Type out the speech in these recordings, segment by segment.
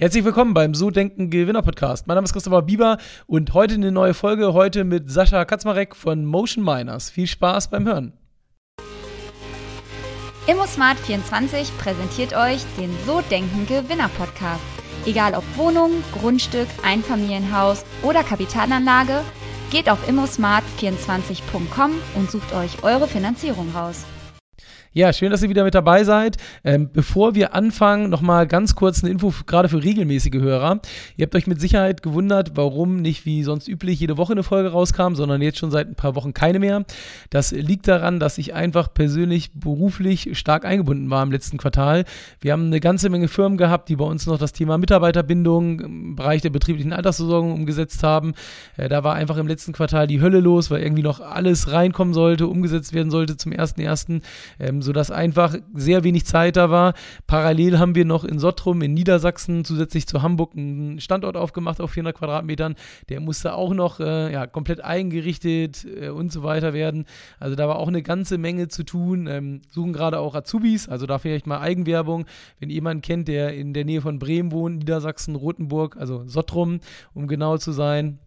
Herzlich willkommen beim So Denken Gewinner Podcast. Mein Name ist Christopher Bieber und heute eine neue Folge, heute mit Sascha Katzmarek von Motion Miners. Viel Spaß beim Hören. ImmoSmart24 präsentiert euch den So Denken Gewinner Podcast. Egal ob Wohnung, Grundstück, Einfamilienhaus oder Kapitalanlage, geht auf immosmart24.com und sucht euch eure Finanzierung raus. Ja, schön, dass ihr wieder mit dabei seid. Ähm, bevor wir anfangen, nochmal ganz kurz eine Info gerade für regelmäßige Hörer. Ihr habt euch mit Sicherheit gewundert, warum nicht wie sonst üblich jede Woche eine Folge rauskam, sondern jetzt schon seit ein paar Wochen keine mehr. Das liegt daran, dass ich einfach persönlich beruflich stark eingebunden war im letzten Quartal. Wir haben eine ganze Menge Firmen gehabt, die bei uns noch das Thema Mitarbeiterbindung im Bereich der betrieblichen Altersversorgung umgesetzt haben. Äh, da war einfach im letzten Quartal die Hölle los, weil irgendwie noch alles reinkommen sollte, umgesetzt werden sollte zum 1.1. Ähm, sodass einfach sehr wenig Zeit da war. Parallel haben wir noch in Sottrum in Niedersachsen zusätzlich zu Hamburg einen Standort aufgemacht auf 400 Quadratmetern. Der musste auch noch äh, ja, komplett eingerichtet äh, und so weiter werden. Also da war auch eine ganze Menge zu tun. Ähm, suchen gerade auch Azubis, also da vielleicht mal Eigenwerbung. Wenn jemand kennt, der in der Nähe von Bremen wohnt, Niedersachsen, Rothenburg, also Sottrum, um genau zu sein,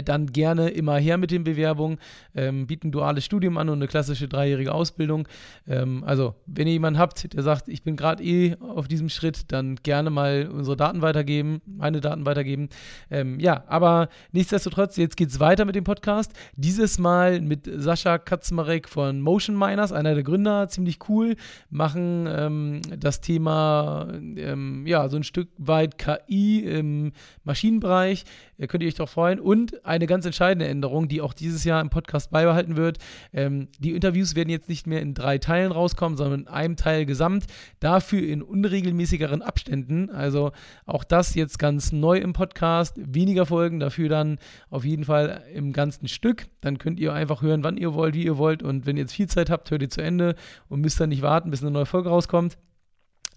dann gerne immer her mit den Bewerbungen, ähm, bieten duales Studium an und eine klassische dreijährige Ausbildung. Ähm, also, wenn ihr jemanden habt, der sagt, ich bin gerade eh auf diesem Schritt, dann gerne mal unsere Daten weitergeben, meine Daten weitergeben. Ähm, ja, aber nichtsdestotrotz, jetzt geht es weiter mit dem Podcast. Dieses Mal mit Sascha Katzmarek von Motion Miners, einer der Gründer, ziemlich cool, machen ähm, das Thema, ähm, ja, so ein Stück weit KI im Maschinenbereich. Da könnt ihr euch doch freuen. Und eine ganz entscheidende Änderung, die auch dieses Jahr im Podcast beibehalten wird. Ähm, die Interviews werden jetzt nicht mehr in drei Teilen rauskommen, sondern in einem Teil gesamt. Dafür in unregelmäßigeren Abständen. Also auch das jetzt ganz neu im Podcast. Weniger Folgen, dafür dann auf jeden Fall im ganzen Stück. Dann könnt ihr einfach hören, wann ihr wollt, wie ihr wollt. Und wenn ihr jetzt viel Zeit habt, hört ihr zu Ende und müsst dann nicht warten, bis eine neue Folge rauskommt.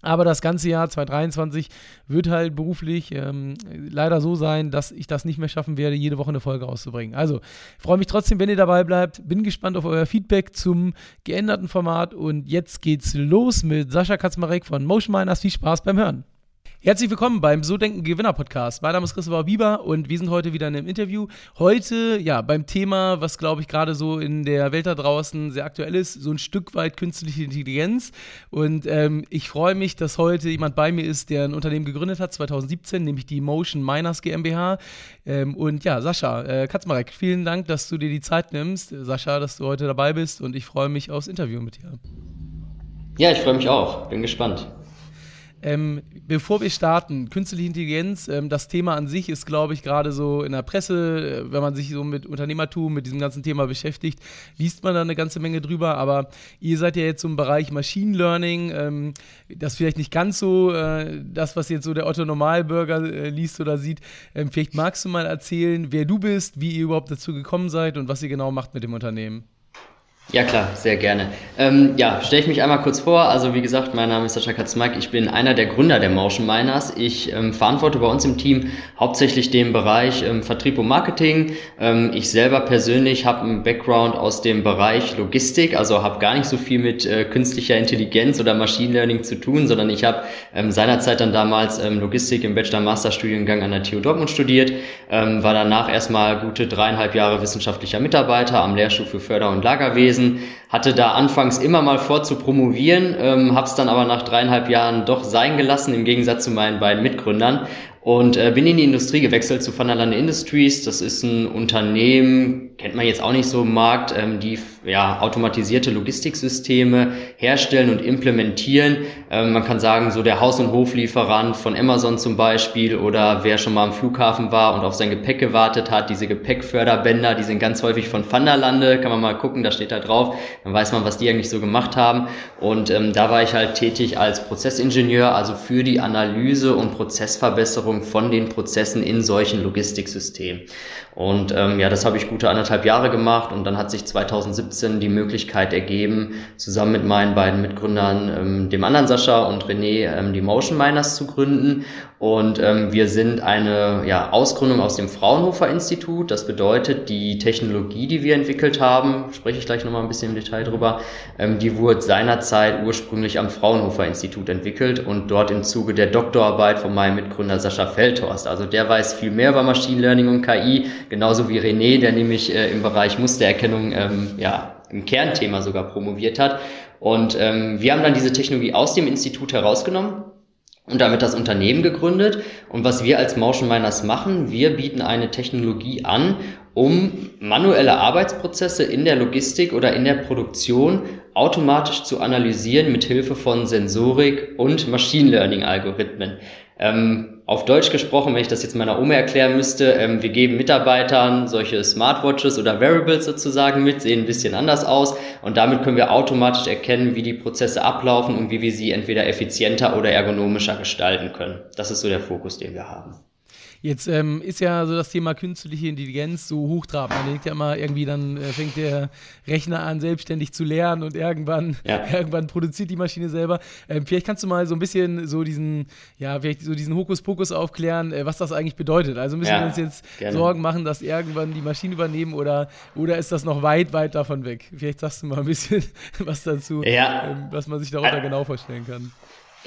Aber das ganze Jahr 2023 wird halt beruflich ähm, leider so sein, dass ich das nicht mehr schaffen werde, jede Woche eine Folge rauszubringen. Also, freue mich trotzdem, wenn ihr dabei bleibt. Bin gespannt auf euer Feedback zum geänderten Format. Und jetzt geht's los mit Sascha Katzmarek von Motion Miners. Viel Spaß beim Hören. Herzlich willkommen beim So Denken Gewinner Podcast. Mein Name ist Christopher Bieber und wir sind heute wieder in einem Interview. Heute, ja, beim Thema, was glaube ich gerade so in der Welt da draußen sehr aktuell ist, so ein Stück weit künstliche Intelligenz. Und ähm, ich freue mich, dass heute jemand bei mir ist, der ein Unternehmen gegründet hat, 2017, nämlich die Motion Miners GmbH. Ähm, und ja, Sascha äh, Katzmarek, vielen Dank, dass du dir die Zeit nimmst. Sascha, dass du heute dabei bist und ich freue mich aufs Interview mit dir. Ja, ich freue mich auch. Bin gespannt. Ähm, bevor wir starten, künstliche Intelligenz, ähm, das Thema an sich ist, glaube ich, gerade so in der Presse, äh, wenn man sich so mit Unternehmertum, mit diesem ganzen Thema beschäftigt, liest man da eine ganze Menge drüber. Aber ihr seid ja jetzt so im Bereich Machine Learning, ähm, das vielleicht nicht ganz so äh, das, was jetzt so der Otto Normalbürger äh, liest oder sieht. Ähm, vielleicht magst du mal erzählen, wer du bist, wie ihr überhaupt dazu gekommen seid und was ihr genau macht mit dem Unternehmen. Ja klar, sehr gerne. Ähm, ja, stelle ich mich einmal kurz vor. Also wie gesagt, mein Name ist Sascha Katzmark. Ich bin einer der Gründer der Motion Miners. Ich ähm, verantworte bei uns im Team hauptsächlich den Bereich ähm, Vertrieb und Marketing. Ähm, ich selber persönlich habe einen Background aus dem Bereich Logistik, also habe gar nicht so viel mit äh, künstlicher Intelligenz oder Machine Learning zu tun, sondern ich habe ähm, seinerzeit dann damals ähm, Logistik im Bachelor-Master-Studiengang an der TU Dortmund studiert, war danach erstmal gute dreieinhalb Jahre wissenschaftlicher Mitarbeiter am Lehrstuhl für Förder- und Lagerwesen gewesen, hatte da anfangs immer mal vor zu promovieren, ähm, habe es dann aber nach dreieinhalb Jahren doch sein gelassen, im Gegensatz zu meinen beiden Mitgründern und äh, bin in die Industrie gewechselt zu Van der Lande Industries. Das ist ein Unternehmen, kennt man jetzt auch nicht so im Markt, ähm, die ja, automatisierte Logistiksysteme herstellen und implementieren. Ähm, man kann sagen, so der Haus- und Hoflieferant von Amazon zum Beispiel oder wer schon mal am Flughafen war und auf sein Gepäck gewartet hat, diese Gepäckförderbänder, die sind ganz häufig von Van der Lande, kann man mal gucken, da steht da drauf, dann weiß man, was die eigentlich so gemacht haben. Und ähm, da war ich halt tätig als Prozessingenieur, also für die Analyse und Prozessverbesserung Ausführung von den Prozessen in solchen Logistiksystemen. Und ähm, ja, das habe ich gute anderthalb Jahre gemacht und dann hat sich 2017 die Möglichkeit ergeben, zusammen mit meinen beiden Mitgründern, ähm, dem anderen Sascha und René, ähm, die Motion Miners zu gründen. Und ähm, wir sind eine ja, Ausgründung aus dem Fraunhofer Institut. Das bedeutet, die Technologie, die wir entwickelt haben, spreche ich gleich nochmal ein bisschen im Detail drüber, ähm, die wurde seinerzeit ursprünglich am Fraunhofer Institut entwickelt und dort im Zuge der Doktorarbeit von meinem Mitgründer Sascha Feldhorst. Also der weiß viel mehr über Machine Learning und KI, genauso wie René, der nämlich äh, im Bereich Mustererkennung ähm, ja, im Kernthema sogar promoviert hat. Und ähm, wir haben dann diese Technologie aus dem Institut herausgenommen und damit das Unternehmen gegründet. Und was wir als Motion Miners machen, wir bieten eine Technologie an, um manuelle Arbeitsprozesse in der Logistik oder in der Produktion automatisch zu analysieren mit Hilfe von Sensorik und Machine Learning Algorithmen. Ähm, auf Deutsch gesprochen, wenn ich das jetzt meiner Oma erklären müsste, ähm, wir geben Mitarbeitern solche Smartwatches oder Wearables sozusagen mit, sehen ein bisschen anders aus und damit können wir automatisch erkennen, wie die Prozesse ablaufen und wie wir sie entweder effizienter oder ergonomischer gestalten können. Das ist so der Fokus, den wir haben. Jetzt ähm, ist ja so das Thema künstliche Intelligenz so hochtrabend. Man denkt ja immer, irgendwie dann äh, fängt der Rechner an, selbstständig zu lernen und irgendwann, ja. irgendwann produziert die Maschine selber. Ähm, vielleicht kannst du mal so ein bisschen so diesen, ja, vielleicht so diesen Hokuspokus aufklären, äh, was das eigentlich bedeutet. Also müssen ja, wir uns jetzt gerne. Sorgen machen, dass irgendwann die Maschinen übernehmen oder, oder ist das noch weit, weit davon weg? Vielleicht sagst du mal ein bisschen was dazu, ja. ähm, was man sich darunter genau vorstellen kann.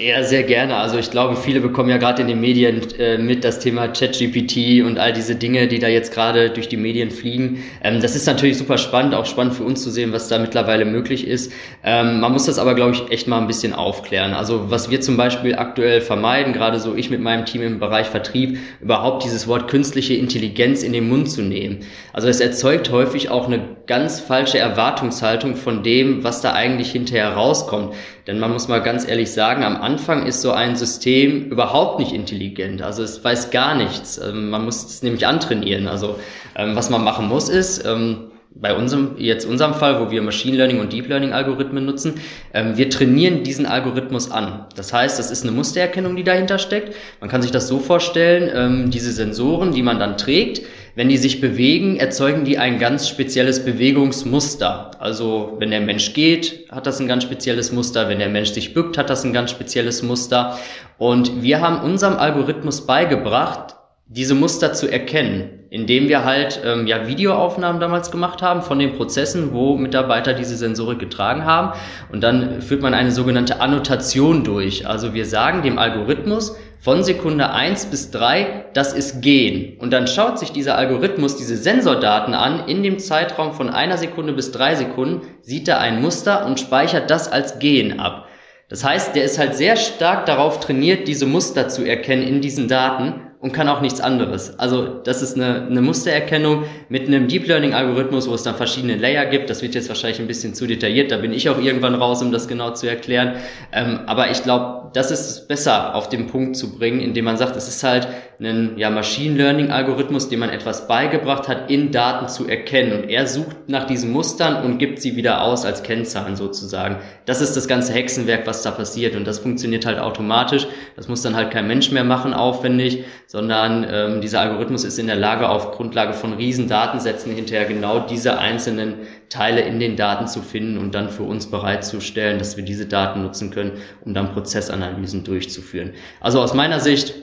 Ja, sehr gerne. Also ich glaube, viele bekommen ja gerade in den Medien äh, mit das Thema ChatGPT und all diese Dinge, die da jetzt gerade durch die Medien fliegen. Ähm, das ist natürlich super spannend, auch spannend für uns zu sehen, was da mittlerweile möglich ist. Ähm, man muss das aber, glaube ich, echt mal ein bisschen aufklären. Also was wir zum Beispiel aktuell vermeiden, gerade so ich mit meinem Team im Bereich Vertrieb, überhaupt dieses Wort künstliche Intelligenz in den Mund zu nehmen. Also es erzeugt häufig auch eine ganz falsche Erwartungshaltung von dem, was da eigentlich hinterher rauskommt. Denn man muss mal ganz ehrlich sagen, am Anfang ist so ein System überhaupt nicht intelligent. Also es weiß gar nichts. Ähm, man muss es nämlich antrainieren. Also ähm, was man machen muss ist, ähm, bei unserem, jetzt unserem Fall, wo wir Machine Learning und Deep Learning Algorithmen nutzen, ähm, wir trainieren diesen Algorithmus an. Das heißt, das ist eine Mustererkennung, die dahinter steckt. Man kann sich das so vorstellen, ähm, diese Sensoren, die man dann trägt, wenn die sich bewegen, erzeugen die ein ganz spezielles Bewegungsmuster. Also wenn der Mensch geht, hat das ein ganz spezielles Muster. Wenn der Mensch sich bückt, hat das ein ganz spezielles Muster. Und wir haben unserem Algorithmus beigebracht, diese Muster zu erkennen, indem wir halt ähm, ja Videoaufnahmen damals gemacht haben von den Prozessen, wo Mitarbeiter diese Sensorik getragen haben. Und dann führt man eine sogenannte Annotation durch. Also wir sagen dem Algorithmus, von Sekunde eins bis drei, das ist Gehen. Und dann schaut sich dieser Algorithmus diese Sensordaten an. In dem Zeitraum von einer Sekunde bis drei Sekunden sieht er ein Muster und speichert das als Gehen ab. Das heißt, der ist halt sehr stark darauf trainiert, diese Muster zu erkennen in diesen Daten und kann auch nichts anderes. Also das ist eine, eine Mustererkennung mit einem Deep Learning Algorithmus, wo es dann verschiedene Layer gibt. Das wird jetzt wahrscheinlich ein bisschen zu detailliert. Da bin ich auch irgendwann raus, um das genau zu erklären. Ähm, aber ich glaube, das ist besser auf den Punkt zu bringen, indem man sagt, es ist halt ein ja, Machine Learning Algorithmus, dem man etwas beigebracht hat, in Daten zu erkennen. Und er sucht nach diesen Mustern und gibt sie wieder aus als Kennzahlen sozusagen. Das ist das ganze Hexenwerk, was da passiert. Und das funktioniert halt automatisch. Das muss dann halt kein Mensch mehr machen, aufwendig, sondern ähm, dieser Algorithmus ist in der Lage, auf Grundlage von riesen Datensätzen hinterher genau diese einzelnen Teile in den Daten zu finden und dann für uns bereitzustellen, dass wir diese Daten nutzen können, um dann Prozessanalysen durchzuführen. Also aus meiner Sicht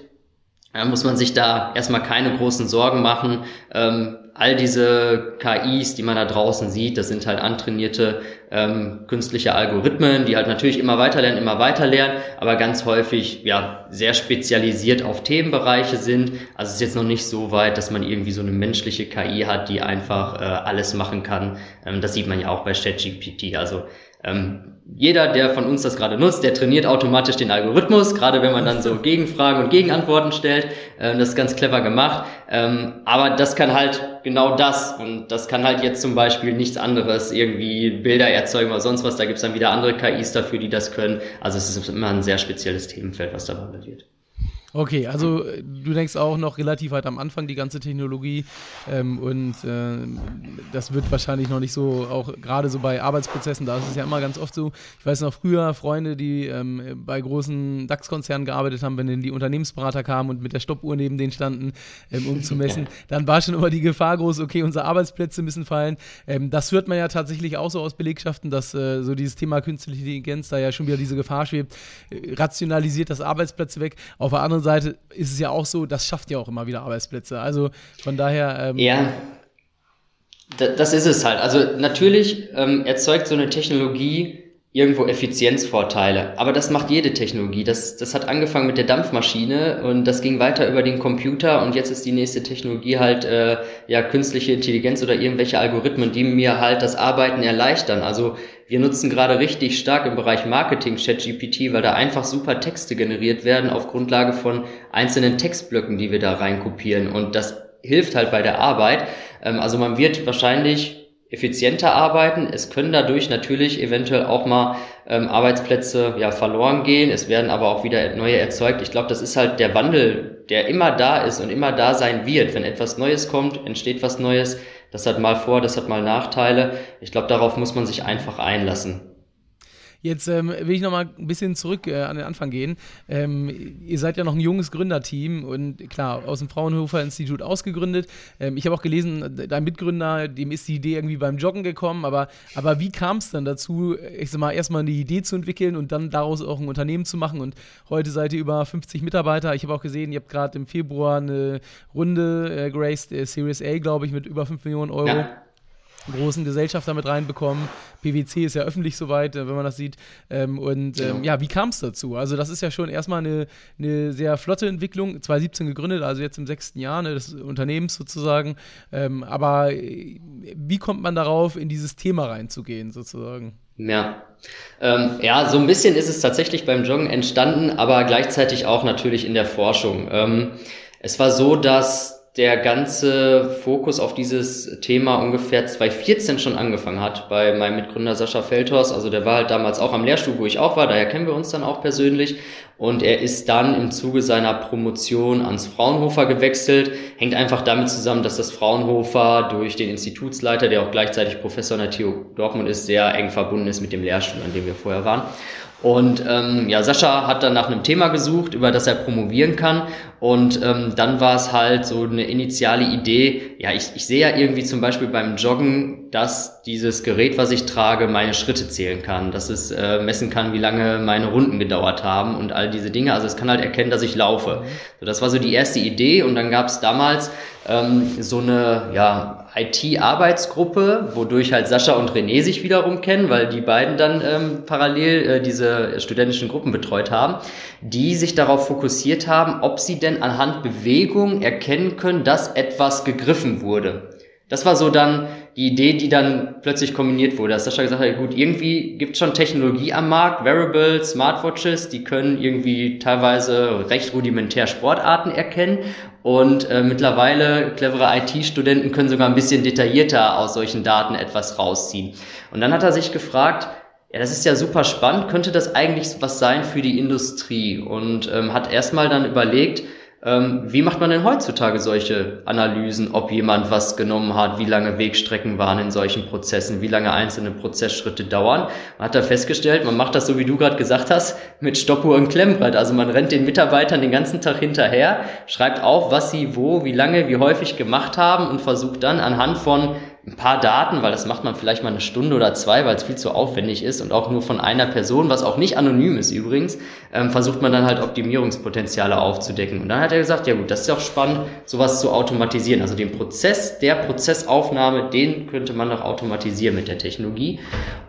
ja, muss man sich da erstmal keine großen Sorgen machen. Ähm, all diese KIs, die man da draußen sieht, das sind halt antrainierte ähm, künstliche Algorithmen, die halt natürlich immer weiter lernen, immer weiter lernen, aber ganz häufig ja sehr spezialisiert auf Themenbereiche sind. Also es ist jetzt noch nicht so weit, dass man irgendwie so eine menschliche KI hat, die einfach äh, alles machen kann. Ähm, das sieht man ja auch bei ChatGPT. Also ähm, jeder, der von uns das gerade nutzt, der trainiert automatisch den Algorithmus, gerade wenn man dann so Gegenfragen und Gegenantworten stellt. Ähm, das ist ganz clever gemacht. Ähm, aber das kann halt genau das. Und das kann halt jetzt zum Beispiel nichts anderes, irgendwie Bilder erzeugen oder sonst was. Da gibt's dann wieder andere KIs dafür, die das können. Also es ist immer ein sehr spezielles Themenfeld, was da behandelt wird. Okay, also äh, du denkst auch noch relativ weit am Anfang die ganze Technologie ähm, und äh, das wird wahrscheinlich noch nicht so, auch gerade so bei Arbeitsprozessen, da ist es ja immer ganz oft so. Ich weiß noch früher Freunde, die ähm, bei großen DAX-Konzernen gearbeitet haben, wenn dann die Unternehmensberater kamen und mit der Stoppuhr neben denen standen, ähm, um zu messen, dann war schon immer die Gefahr groß, okay, unsere Arbeitsplätze müssen fallen. Ähm, das hört man ja tatsächlich auch so aus Belegschaften, dass äh, so dieses Thema künstliche Intelligenz da ja schon wieder diese Gefahr schwebt, äh, rationalisiert das Arbeitsplätze weg. Auf der anderen Seite ist es ja auch so, das schafft ja auch immer wieder Arbeitsplätze. Also von daher. Ähm, ja. Das ist es halt. Also natürlich ähm, erzeugt so eine Technologie irgendwo Effizienzvorteile. Aber das macht jede Technologie. Das, das hat angefangen mit der Dampfmaschine und das ging weiter über den Computer und jetzt ist die nächste Technologie halt äh, ja künstliche Intelligenz oder irgendwelche Algorithmen, die mir halt das Arbeiten erleichtern. Also wir nutzen gerade richtig stark im Bereich Marketing ChatGPT, weil da einfach super Texte generiert werden auf Grundlage von einzelnen Textblöcken, die wir da reinkopieren und das hilft halt bei der Arbeit. Ähm, also man wird wahrscheinlich effizienter arbeiten. Es können dadurch natürlich eventuell auch mal ähm, Arbeitsplätze ja verloren gehen. Es werden aber auch wieder neue erzeugt. Ich glaube, das ist halt der Wandel, der immer da ist und immer da sein wird. Wenn etwas Neues kommt, entsteht was Neues. Das hat mal Vor-, das hat mal Nachteile. Ich glaube, darauf muss man sich einfach einlassen. Jetzt ähm, will ich noch mal ein bisschen zurück äh, an den Anfang gehen. Ähm, ihr seid ja noch ein junges Gründerteam und klar, aus dem Fraunhofer Institut ausgegründet. Ähm, ich habe auch gelesen, dein Mitgründer, dem ist die Idee irgendwie beim Joggen gekommen, aber, aber wie kam es dann dazu, ich sag mal, erstmal eine Idee zu entwickeln und dann daraus auch ein Unternehmen zu machen? Und heute seid ihr über 50 Mitarbeiter. Ich habe auch gesehen, ihr habt gerade im Februar eine Runde äh, geraced, äh, Series A, glaube ich, mit über 5 Millionen Euro. Ja großen Gesellschafter mit reinbekommen. PwC ist ja öffentlich soweit, äh, wenn man das sieht. Ähm, und ähm, ja, wie kam es dazu? Also das ist ja schon erstmal eine, eine sehr flotte Entwicklung, 2017 gegründet, also jetzt im sechsten Jahr ne, des Unternehmens sozusagen. Ähm, aber äh, wie kommt man darauf, in dieses Thema reinzugehen sozusagen? Ja. Ähm, ja, so ein bisschen ist es tatsächlich beim Joggen entstanden, aber gleichzeitig auch natürlich in der Forschung. Ähm, es war so, dass der ganze Fokus auf dieses Thema ungefähr 2014 schon angefangen hat bei meinem Mitgründer Sascha Feldhorst. Also der war halt damals auch am Lehrstuhl, wo ich auch war, daher kennen wir uns dann auch persönlich. Und er ist dann im Zuge seiner Promotion ans Fraunhofer gewechselt. Hängt einfach damit zusammen, dass das Fraunhofer durch den Institutsleiter, der auch gleichzeitig Professor an der TU Dortmund ist, sehr eng verbunden ist mit dem Lehrstuhl, an dem wir vorher waren. Und ähm, ja, Sascha hat dann nach einem Thema gesucht, über das er promovieren kann. Und ähm, dann war es halt so eine initiale Idee. Ja, ich, ich sehe ja irgendwie zum Beispiel beim Joggen, dass dieses Gerät, was ich trage, meine Schritte zählen kann, dass es äh, messen kann, wie lange meine Runden gedauert haben und all diese Dinge. Also es kann halt erkennen, dass ich laufe. So, das war so die erste Idee. Und dann gab es damals ähm, so eine ja, IT-Arbeitsgruppe, wodurch halt Sascha und René sich wiederum kennen, weil die beiden dann ähm, parallel äh, diese studentischen Gruppen betreut haben, die sich darauf fokussiert haben, ob sie denn anhand Bewegung erkennen können, dass etwas gegriffen wurde. Das war so dann die Idee, die dann plötzlich kombiniert wurde. Dass Sascha gesagt hat, gut, irgendwie gibt es schon Technologie am Markt, Wearables, Smartwatches, die können irgendwie teilweise recht rudimentär Sportarten erkennen und äh, mittlerweile clevere IT-Studenten können sogar ein bisschen detaillierter aus solchen Daten etwas rausziehen. Und dann hat er sich gefragt, ja, das ist ja super spannend, könnte das eigentlich was sein für die Industrie? Und ähm, hat erstmal dann überlegt, ähm, wie macht man denn heutzutage solche Analysen, ob jemand was genommen hat, wie lange Wegstrecken waren in solchen Prozessen, wie lange einzelne Prozessschritte dauern? Man hat da festgestellt, man macht das so, wie du gerade gesagt hast, mit Stoppuhr und Klemmbrett. Also man rennt den Mitarbeitern den ganzen Tag hinterher, schreibt auf, was sie wo, wie lange, wie häufig gemacht haben und versucht dann anhand von ein paar Daten, weil das macht man vielleicht mal eine Stunde oder zwei, weil es viel zu aufwendig ist und auch nur von einer Person, was auch nicht anonym ist übrigens, ähm, versucht man dann halt Optimierungspotenziale aufzudecken. Und dann hat er gesagt, ja gut, das ist ja auch spannend, sowas zu automatisieren. Also den Prozess der Prozessaufnahme, den könnte man doch automatisieren mit der Technologie.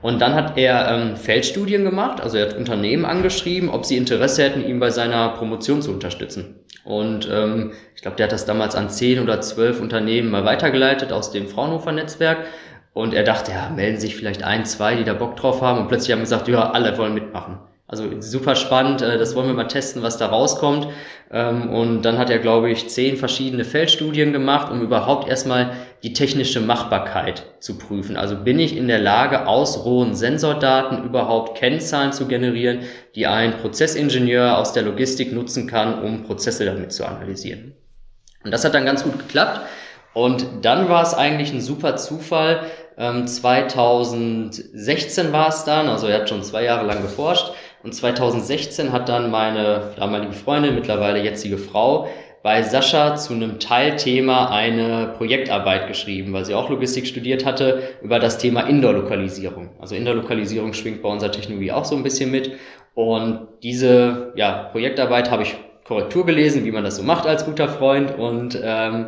Und dann hat er ähm, Feldstudien gemacht, also er hat Unternehmen angeschrieben, ob sie Interesse hätten, ihn bei seiner Promotion zu unterstützen. Und ähm, ich glaube, der hat das damals an zehn oder zwölf Unternehmen mal weitergeleitet aus dem Fraunhofer-Netzwerk. Und er dachte, ja, melden sich vielleicht ein, zwei, die da Bock drauf haben. Und plötzlich haben gesagt, ja, alle wollen mitmachen. Also super spannend, äh, das wollen wir mal testen, was da rauskommt. Ähm, und dann hat er, glaube ich, zehn verschiedene Feldstudien gemacht, um überhaupt erstmal die technische Machbarkeit zu prüfen. Also bin ich in der Lage, aus rohen Sensordaten überhaupt Kennzahlen zu generieren, die ein Prozessingenieur aus der Logistik nutzen kann, um Prozesse damit zu analysieren. Und das hat dann ganz gut geklappt. Und dann war es eigentlich ein super Zufall. 2016 ähm, war es dann, also er hat schon zwei Jahre lang geforscht. Und 2016 hat dann meine damalige Freundin, mittlerweile jetzige Frau, bei Sascha zu einem Teilthema eine Projektarbeit geschrieben, weil sie auch Logistik studiert hatte, über das Thema Indoor-Lokalisierung. Also Indoor-Lokalisierung schwingt bei unserer Technologie auch so ein bisschen mit. Und diese ja, Projektarbeit habe ich Korrektur gelesen, wie man das so macht als guter Freund. Und ähm,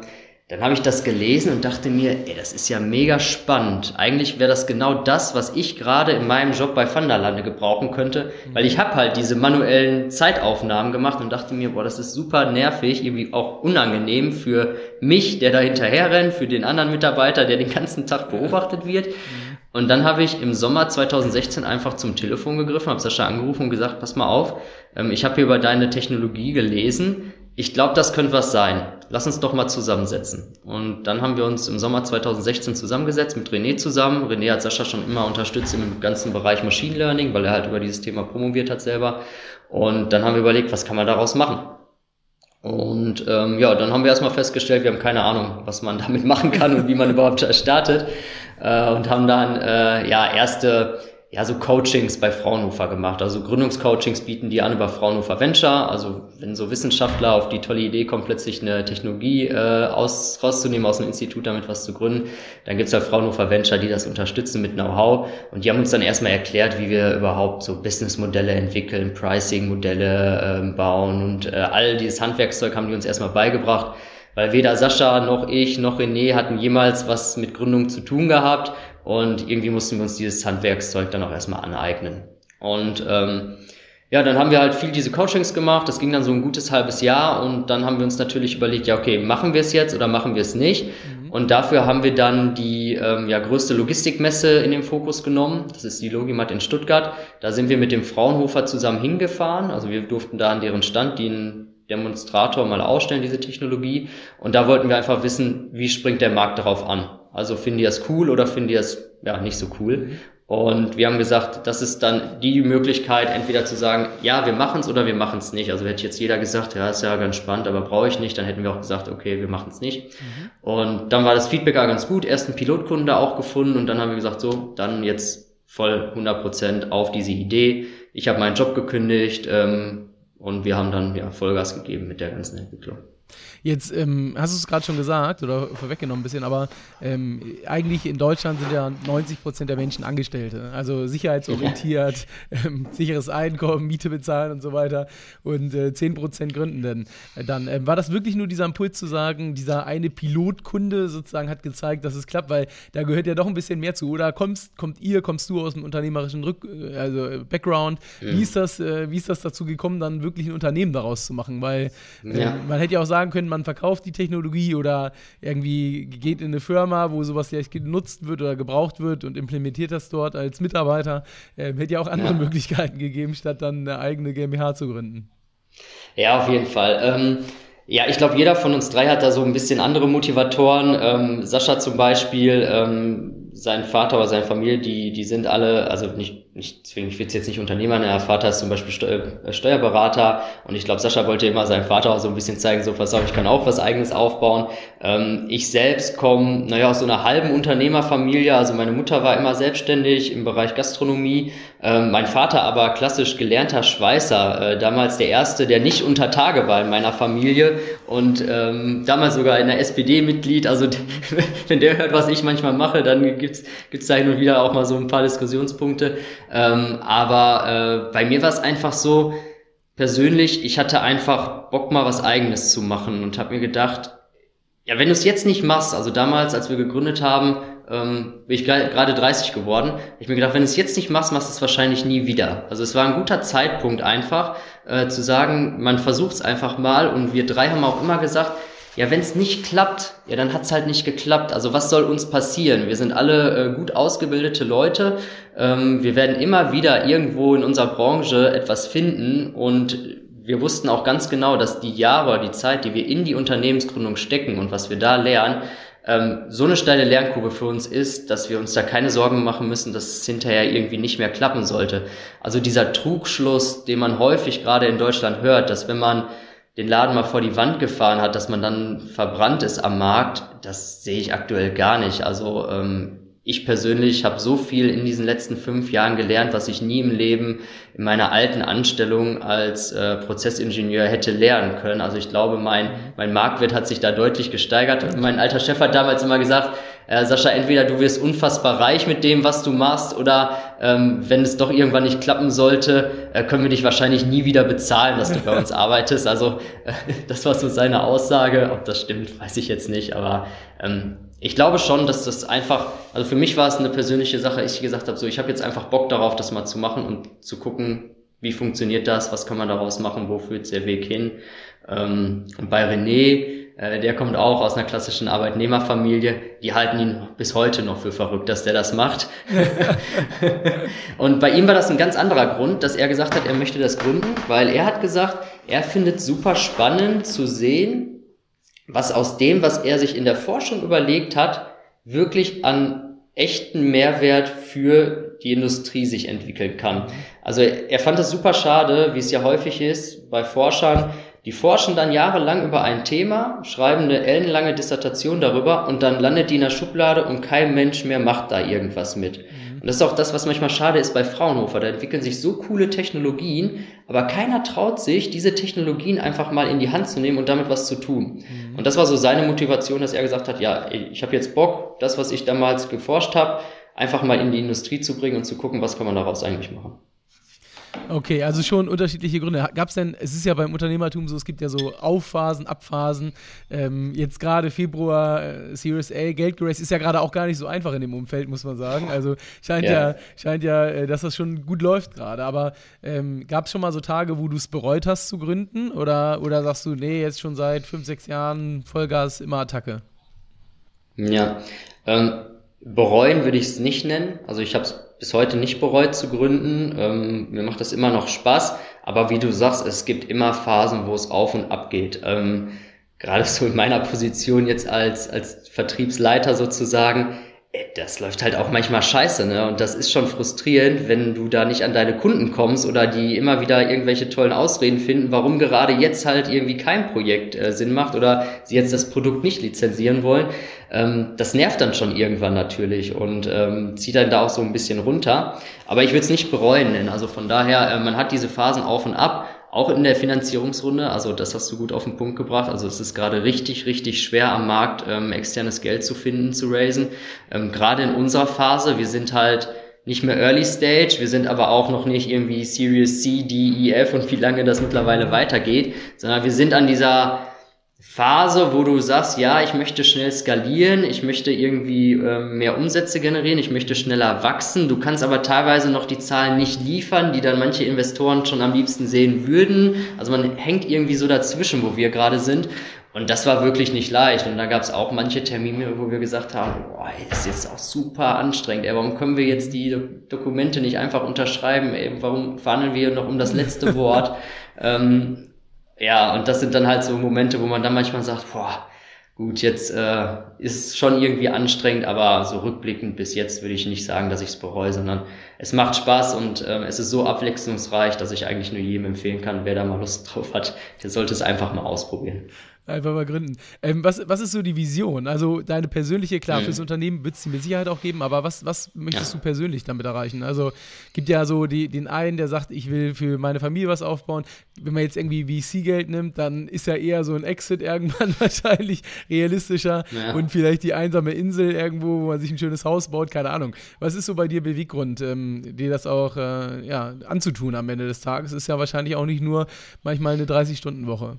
dann habe ich das gelesen und dachte mir, ey, das ist ja mega spannend. Eigentlich wäre das genau das, was ich gerade in meinem Job bei Vanderlande gebrauchen könnte, weil ich habe halt diese manuellen Zeitaufnahmen gemacht und dachte mir, boah, das ist super nervig, irgendwie auch unangenehm für mich, der da hinterher rennt, für den anderen Mitarbeiter, der den ganzen Tag beobachtet wird. Und dann habe ich im Sommer 2016 einfach zum Telefon gegriffen, habe Sascha angerufen und gesagt, pass mal auf, ähm, ich habe hier über deine Technologie gelesen. Ich glaube, das könnte was sein lass uns doch mal zusammensetzen. Und dann haben wir uns im Sommer 2016 zusammengesetzt mit René zusammen. René hat Sascha schon immer unterstützt im ganzen Bereich Machine Learning, weil er halt über dieses Thema promoviert hat selber. Und dann haben wir überlegt, was kann man daraus machen? Und ähm, ja, dann haben wir erstmal festgestellt, wir haben keine Ahnung, was man damit machen kann und wie man überhaupt startet. Äh, und haben dann äh, ja erste ja, so Coachings bei Fraunhofer gemacht. Also Gründungscoachings bieten die an über Fraunhofer Venture. Also wenn so Wissenschaftler auf die tolle Idee kommen, plötzlich eine Technologie äh, aus, rauszunehmen aus einem Institut, damit was zu gründen, dann gibt's ja Fraunhofer Venture, die das unterstützen mit Know-how. Und die haben uns dann erstmal erklärt, wie wir überhaupt so Businessmodelle entwickeln, Pricing-Modelle äh, bauen und äh, all dieses Handwerkszeug haben die uns erstmal beigebracht weil weder Sascha noch ich noch René hatten jemals was mit Gründung zu tun gehabt und irgendwie mussten wir uns dieses Handwerkszeug dann auch erstmal aneignen. Und ähm, ja, dann haben wir halt viel diese Coachings gemacht. Das ging dann so ein gutes halbes Jahr und dann haben wir uns natürlich überlegt, ja, okay, machen wir es jetzt oder machen wir es nicht? Mhm. Und dafür haben wir dann die ähm, ja, größte Logistikmesse in den Fokus genommen. Das ist die Logimat in Stuttgart. Da sind wir mit dem Fraunhofer zusammen hingefahren. Also wir durften da an deren Stand den Demonstrator mal ausstellen, diese Technologie. Und da wollten wir einfach wissen, wie springt der Markt darauf an? Also finden die das cool oder finden die das ja nicht so cool? Mhm. Und wir haben gesagt, das ist dann die Möglichkeit, entweder zu sagen, ja, wir machen es oder wir machen es nicht. Also hätte jetzt jeder gesagt, ja, ist ja ganz spannend, aber brauche ich nicht, dann hätten wir auch gesagt, okay, wir machen es nicht. Mhm. Und dann war das Feedback auch ganz gut, ersten Pilotkunden da auch gefunden und dann haben wir gesagt, so, dann jetzt voll 100% auf diese Idee. Ich habe meinen Job gekündigt ähm, und wir haben dann ja Vollgas gegeben mit der ganzen Entwicklung. Jetzt ähm, hast du es gerade schon gesagt oder vorweggenommen ein bisschen, aber ähm, eigentlich in Deutschland sind ja 90 Prozent der Menschen Angestellte, also sicherheitsorientiert, ähm, sicheres Einkommen, Miete bezahlen und so weiter und äh, 10 Prozent gründen denn dann. Ähm, war das wirklich nur dieser Impuls zu sagen, dieser eine Pilotkunde sozusagen hat gezeigt, dass es klappt, weil da gehört ja doch ein bisschen mehr zu. Oder kommst, kommt ihr, kommst du aus dem unternehmerischen Rück äh, also äh, Background? Ja. Wie ist das, äh, wie ist das dazu gekommen, dann wirklich ein Unternehmen daraus zu machen? Weil äh, ja. man hätte ja auch sagen können, man verkauft die Technologie oder irgendwie geht in eine Firma, wo sowas vielleicht genutzt wird oder gebraucht wird und implementiert das dort als Mitarbeiter. Äh, hätte ja auch andere ja. Möglichkeiten gegeben, statt dann eine eigene GmbH zu gründen. Ja, auf jeden Fall. Ähm, ja, ich glaube, jeder von uns drei hat da so ein bisschen andere Motivatoren. Ähm, Sascha zum Beispiel, ähm, sein Vater oder seine Familie, die, die sind alle, also nicht nicht zwingend, ich will jetzt nicht Unternehmer, ne? der Vater ist zum Beispiel Steu äh, Steuerberater und ich glaube, Sascha wollte immer seinem Vater auch so ein bisschen zeigen, so pass auf, ich kann auch was eigenes aufbauen. Ähm, ich selbst komme, naja, aus so einer halben Unternehmerfamilie, also meine Mutter war immer selbstständig im Bereich Gastronomie, ähm, mein Vater aber klassisch gelernter Schweißer, äh, damals der erste, der nicht unter Tage war in meiner Familie und ähm, damals sogar in der SPD Mitglied, also wenn der hört, was ich manchmal mache, dann gibt's gibt's da hin und wieder auch mal so ein paar Diskussionspunkte. Ähm, aber äh, bei mir war es einfach so, persönlich, ich hatte einfach Bock mal was eigenes zu machen und habe mir gedacht, ja, wenn du es jetzt nicht machst, also damals, als wir gegründet haben, ähm, bin ich gerade 30 geworden. Ich mir gedacht, wenn du es jetzt nicht machst, machst du es wahrscheinlich nie wieder. Also es war ein guter Zeitpunkt einfach äh, zu sagen, man versucht es einfach mal und wir drei haben auch immer gesagt, ja, wenn es nicht klappt, ja, dann hat es halt nicht geklappt. Also was soll uns passieren? Wir sind alle äh, gut ausgebildete Leute. Ähm, wir werden immer wieder irgendwo in unserer Branche etwas finden und wir wussten auch ganz genau, dass die Jahre, die Zeit, die wir in die Unternehmensgründung stecken und was wir da lernen, ähm, so eine steile Lernkurve für uns ist, dass wir uns da keine Sorgen machen müssen, dass es hinterher irgendwie nicht mehr klappen sollte. Also dieser Trugschluss, den man häufig gerade in Deutschland hört, dass wenn man den Laden mal vor die Wand gefahren hat, dass man dann verbrannt ist am Markt, das sehe ich aktuell gar nicht. Also ähm, ich persönlich habe so viel in diesen letzten fünf Jahren gelernt, was ich nie im Leben in meiner alten Anstellung als äh, Prozessingenieur hätte lernen können. Also ich glaube, mein, mein Marktwert hat sich da deutlich gesteigert. Mein alter Chef hat damals immer gesagt, äh, Sascha, entweder du wirst unfassbar reich mit dem, was du machst, oder ähm, wenn es doch irgendwann nicht klappen sollte, äh, können wir dich wahrscheinlich nie wieder bezahlen, dass du bei uns arbeitest. Also äh, das war so seine Aussage. Ob das stimmt, weiß ich jetzt nicht, aber ähm, ich glaube schon, dass das einfach, also für mich war es eine persönliche Sache, ich gesagt habe, so ich habe jetzt einfach Bock darauf, das mal zu machen und zu gucken, wie funktioniert das, was kann man daraus machen, wo führt der Weg hin. Ähm, und bei René, äh, der kommt auch aus einer klassischen Arbeitnehmerfamilie, die halten ihn bis heute noch für verrückt, dass der das macht. und bei ihm war das ein ganz anderer Grund, dass er gesagt hat, er möchte das gründen, weil er hat gesagt, er findet super spannend zu sehen, was aus dem, was er sich in der Forschung überlegt hat, wirklich an echten Mehrwert für die Industrie sich entwickeln kann. Also er fand es super schade, wie es ja häufig ist bei Forschern, die forschen dann jahrelang über ein Thema, schreiben eine ellenlange Dissertation darüber und dann landet die in der Schublade und kein Mensch mehr macht da irgendwas mit. Und das ist auch das, was manchmal schade ist bei Fraunhofer. Da entwickeln sich so coole Technologien, aber keiner traut sich, diese Technologien einfach mal in die Hand zu nehmen und damit was zu tun. Mhm. Und das war so seine Motivation, dass er gesagt hat, ja, ich habe jetzt Bock, das, was ich damals geforscht habe, einfach mal in die Industrie zu bringen und zu gucken, was kann man daraus eigentlich machen. Okay, also schon unterschiedliche Gründe. Gab es denn, es ist ja beim Unternehmertum so, es gibt ja so Aufphasen, Abphasen. Ähm, jetzt gerade Februar, äh, Series A, Geld geraced, ist ja gerade auch gar nicht so einfach in dem Umfeld, muss man sagen. Also scheint ja, ja scheint ja, äh, dass das schon gut läuft gerade. Aber ähm, gab es schon mal so Tage, wo du es bereut hast zu gründen? Oder, oder sagst du, nee, jetzt schon seit fünf, sechs Jahren Vollgas, immer Attacke? Ja, ähm, bereuen würde ich es nicht nennen. Also ich habe es bis heute nicht bereut zu gründen. Ähm, mir macht das immer noch Spaß. Aber wie du sagst, es gibt immer Phasen, wo es auf und ab geht. Ähm, gerade so in meiner Position jetzt als, als Vertriebsleiter sozusagen, äh, das läuft halt auch manchmal scheiße, ne? Und das ist schon frustrierend, wenn du da nicht an deine Kunden kommst oder die immer wieder irgendwelche tollen Ausreden finden, warum gerade jetzt halt irgendwie kein Projekt äh, Sinn macht oder sie jetzt das Produkt nicht lizenzieren wollen. Ähm, das nervt dann schon irgendwann natürlich und ähm, zieht dann da auch so ein bisschen runter. Aber ich würde es nicht bereuen nennen. Also von daher, äh, man hat diese Phasen auf und ab auch in der Finanzierungsrunde, also das hast du gut auf den Punkt gebracht. Also es ist gerade richtig, richtig schwer am Markt ähm, externes Geld zu finden, zu raisen. Ähm, gerade in unserer Phase, wir sind halt nicht mehr Early Stage, wir sind aber auch noch nicht irgendwie Series C, D, E, F und wie lange das mittlerweile weitergeht, sondern wir sind an dieser Phase, wo du sagst, ja, ich möchte schnell skalieren, ich möchte irgendwie ähm, mehr Umsätze generieren, ich möchte schneller wachsen. Du kannst aber teilweise noch die Zahlen nicht liefern, die dann manche Investoren schon am liebsten sehen würden. Also man hängt irgendwie so dazwischen, wo wir gerade sind. Und das war wirklich nicht leicht. Und da gab es auch manche Termine, wo wir gesagt haben, boah, das ist jetzt auch super anstrengend. Ey, warum können wir jetzt die Dokumente nicht einfach unterschreiben? Ey, warum verhandeln wir noch um das letzte Wort? ähm, ja, und das sind dann halt so Momente, wo man dann manchmal sagt, boah, gut, jetzt äh, ist schon irgendwie anstrengend, aber so rückblickend bis jetzt würde ich nicht sagen, dass ich es bereue, sondern es macht Spaß und äh, es ist so abwechslungsreich, dass ich eigentlich nur jedem empfehlen kann, wer da mal Lust drauf hat, der sollte es einfach mal ausprobieren. Einfach mal gründen. Ähm, was, was ist so die Vision? Also deine persönliche, klar, mhm. fürs Unternehmen wird es die mit Sicherheit auch geben, aber was, was möchtest ja. du persönlich damit erreichen? Also gibt ja so die, den einen, der sagt, ich will für meine Familie was aufbauen. Wenn man jetzt irgendwie VC-Geld nimmt, dann ist ja eher so ein Exit irgendwann wahrscheinlich realistischer ja. und vielleicht die einsame Insel irgendwo, wo man sich ein schönes Haus baut, keine Ahnung. Was ist so bei dir Beweggrund, ähm, dir das auch äh, ja, anzutun am Ende des Tages? Ist ja wahrscheinlich auch nicht nur manchmal eine 30-Stunden-Woche.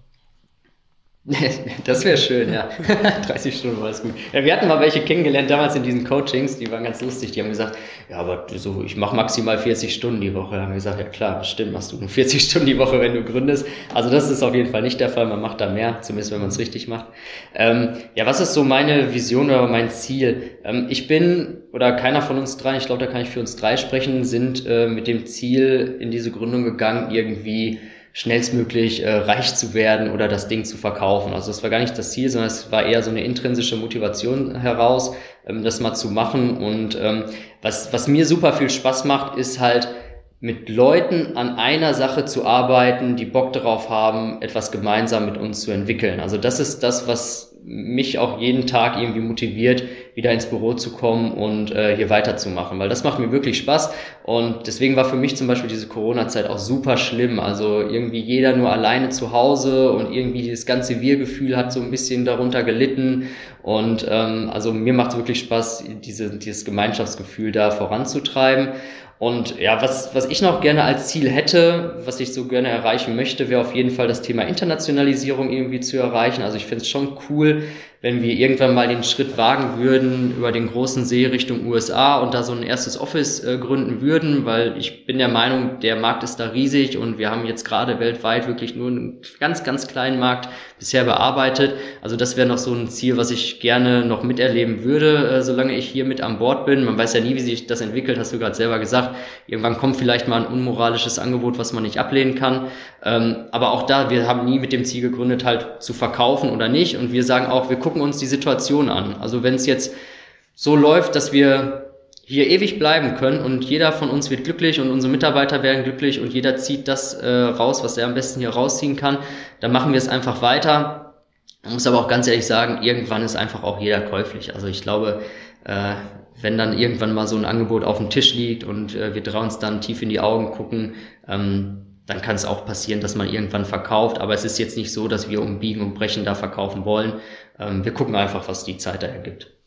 Das wäre schön, ja. 30 Stunden war das gut. Ja, wir hatten mal welche kennengelernt damals in diesen Coachings, die waren ganz lustig. Die haben gesagt, ja, aber so, ich mache maximal 40 Stunden die Woche. Da haben wir gesagt, ja klar, bestimmt machst du nur 40 Stunden die Woche, wenn du gründest. Also das ist auf jeden Fall nicht der Fall. Man macht da mehr, zumindest wenn man es richtig macht. Ähm, ja, was ist so meine Vision oder mein Ziel? Ähm, ich bin, oder keiner von uns drei, ich glaube, da kann ich für uns drei sprechen, sind äh, mit dem Ziel in diese Gründung gegangen, irgendwie schnellstmöglich äh, reich zu werden oder das Ding zu verkaufen. Also das war gar nicht das Ziel, sondern es war eher so eine intrinsische Motivation heraus, ähm, das mal zu machen. Und ähm, was, was mir super viel Spaß macht, ist halt mit Leuten an einer Sache zu arbeiten, die Bock darauf haben, etwas gemeinsam mit uns zu entwickeln. Also das ist das, was mich auch jeden Tag irgendwie motiviert, wieder ins Büro zu kommen und äh, hier weiterzumachen, weil das macht mir wirklich Spaß. Und deswegen war für mich zum Beispiel diese Corona-Zeit auch super schlimm, also irgendwie jeder nur alleine zu Hause und irgendwie das ganze Wir-Gefühl hat so ein bisschen darunter gelitten. Und ähm, also mir macht es wirklich Spaß, diese, dieses Gemeinschaftsgefühl da voranzutreiben und ja, was, was ich noch gerne als Ziel hätte, was ich so gerne erreichen möchte, wäre auf jeden Fall das Thema Internationalisierung irgendwie zu erreichen. Also ich finde es schon cool, wenn wir irgendwann mal den Schritt wagen würden über den großen See Richtung USA und da so ein erstes Office äh, gründen würden, weil ich bin der Meinung, der Markt ist da riesig und wir haben jetzt gerade weltweit wirklich nur einen ganz, ganz kleinen Markt bisher bearbeitet. Also das wäre noch so ein Ziel, was ich gerne noch miterleben würde, äh, solange ich hier mit an Bord bin. Man weiß ja nie, wie sich das entwickelt, hast du gerade selber gesagt. Irgendwann kommt vielleicht mal ein unmoralisches Angebot, was man nicht ablehnen kann. Ähm, aber auch da, wir haben nie mit dem Ziel gegründet, halt zu verkaufen oder nicht. Und wir sagen auch, wir gucken gucken uns die Situation an. Also wenn es jetzt so läuft, dass wir hier ewig bleiben können und jeder von uns wird glücklich und unsere Mitarbeiter werden glücklich und jeder zieht das äh, raus, was er am besten hier rausziehen kann, dann machen wir es einfach weiter. Man muss aber auch ganz ehrlich sagen, irgendwann ist einfach auch jeder käuflich. Also ich glaube, äh, wenn dann irgendwann mal so ein Angebot auf dem Tisch liegt und äh, wir drei uns dann tief in die Augen gucken, ähm, dann kann es auch passieren, dass man irgendwann verkauft. Aber es ist jetzt nicht so, dass wir um Biegen und Brechen da verkaufen wollen. Ähm, wir gucken einfach, was die Zeit da ergibt.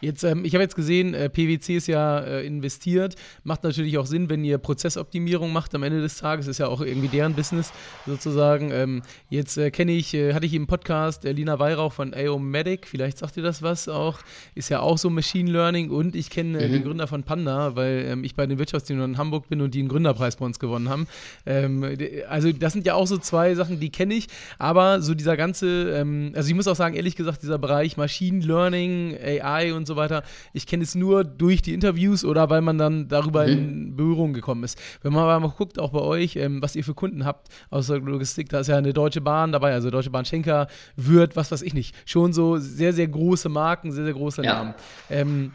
Jetzt, ähm, ich habe jetzt gesehen, äh, PwC ist ja äh, investiert. Macht natürlich auch Sinn, wenn ihr Prozessoptimierung macht am Ende des Tages. Ist ja auch irgendwie deren Business sozusagen. Ähm, jetzt äh, kenne ich, äh, hatte ich im Podcast äh, Lina Weihrauch von AOMedic. Vielleicht sagt ihr das was auch. Ist ja auch so Machine Learning. Und ich kenne äh, mhm. den Gründer von Panda, weil ähm, ich bei den Wirtschaftsdienern in Hamburg bin und die einen Gründerpreis bei uns gewonnen haben. Ähm, also das sind ja auch so zwei Sachen, die kenne ich. Aber so dieser ganze, ähm, also ich muss auch sagen, ehrlich gesagt, dieser Bereich Machine Learning, AI und und so weiter. Ich kenne es nur durch die Interviews oder weil man dann darüber mhm. in Berührung gekommen ist. Wenn man aber mal guckt, auch bei euch, ähm, was ihr für Kunden habt aus der Logistik, da ist ja eine Deutsche Bahn dabei, also Deutsche Bahn Schenker, Würth, was weiß ich nicht. Schon so sehr, sehr große Marken, sehr, sehr große ja. Namen. Ähm,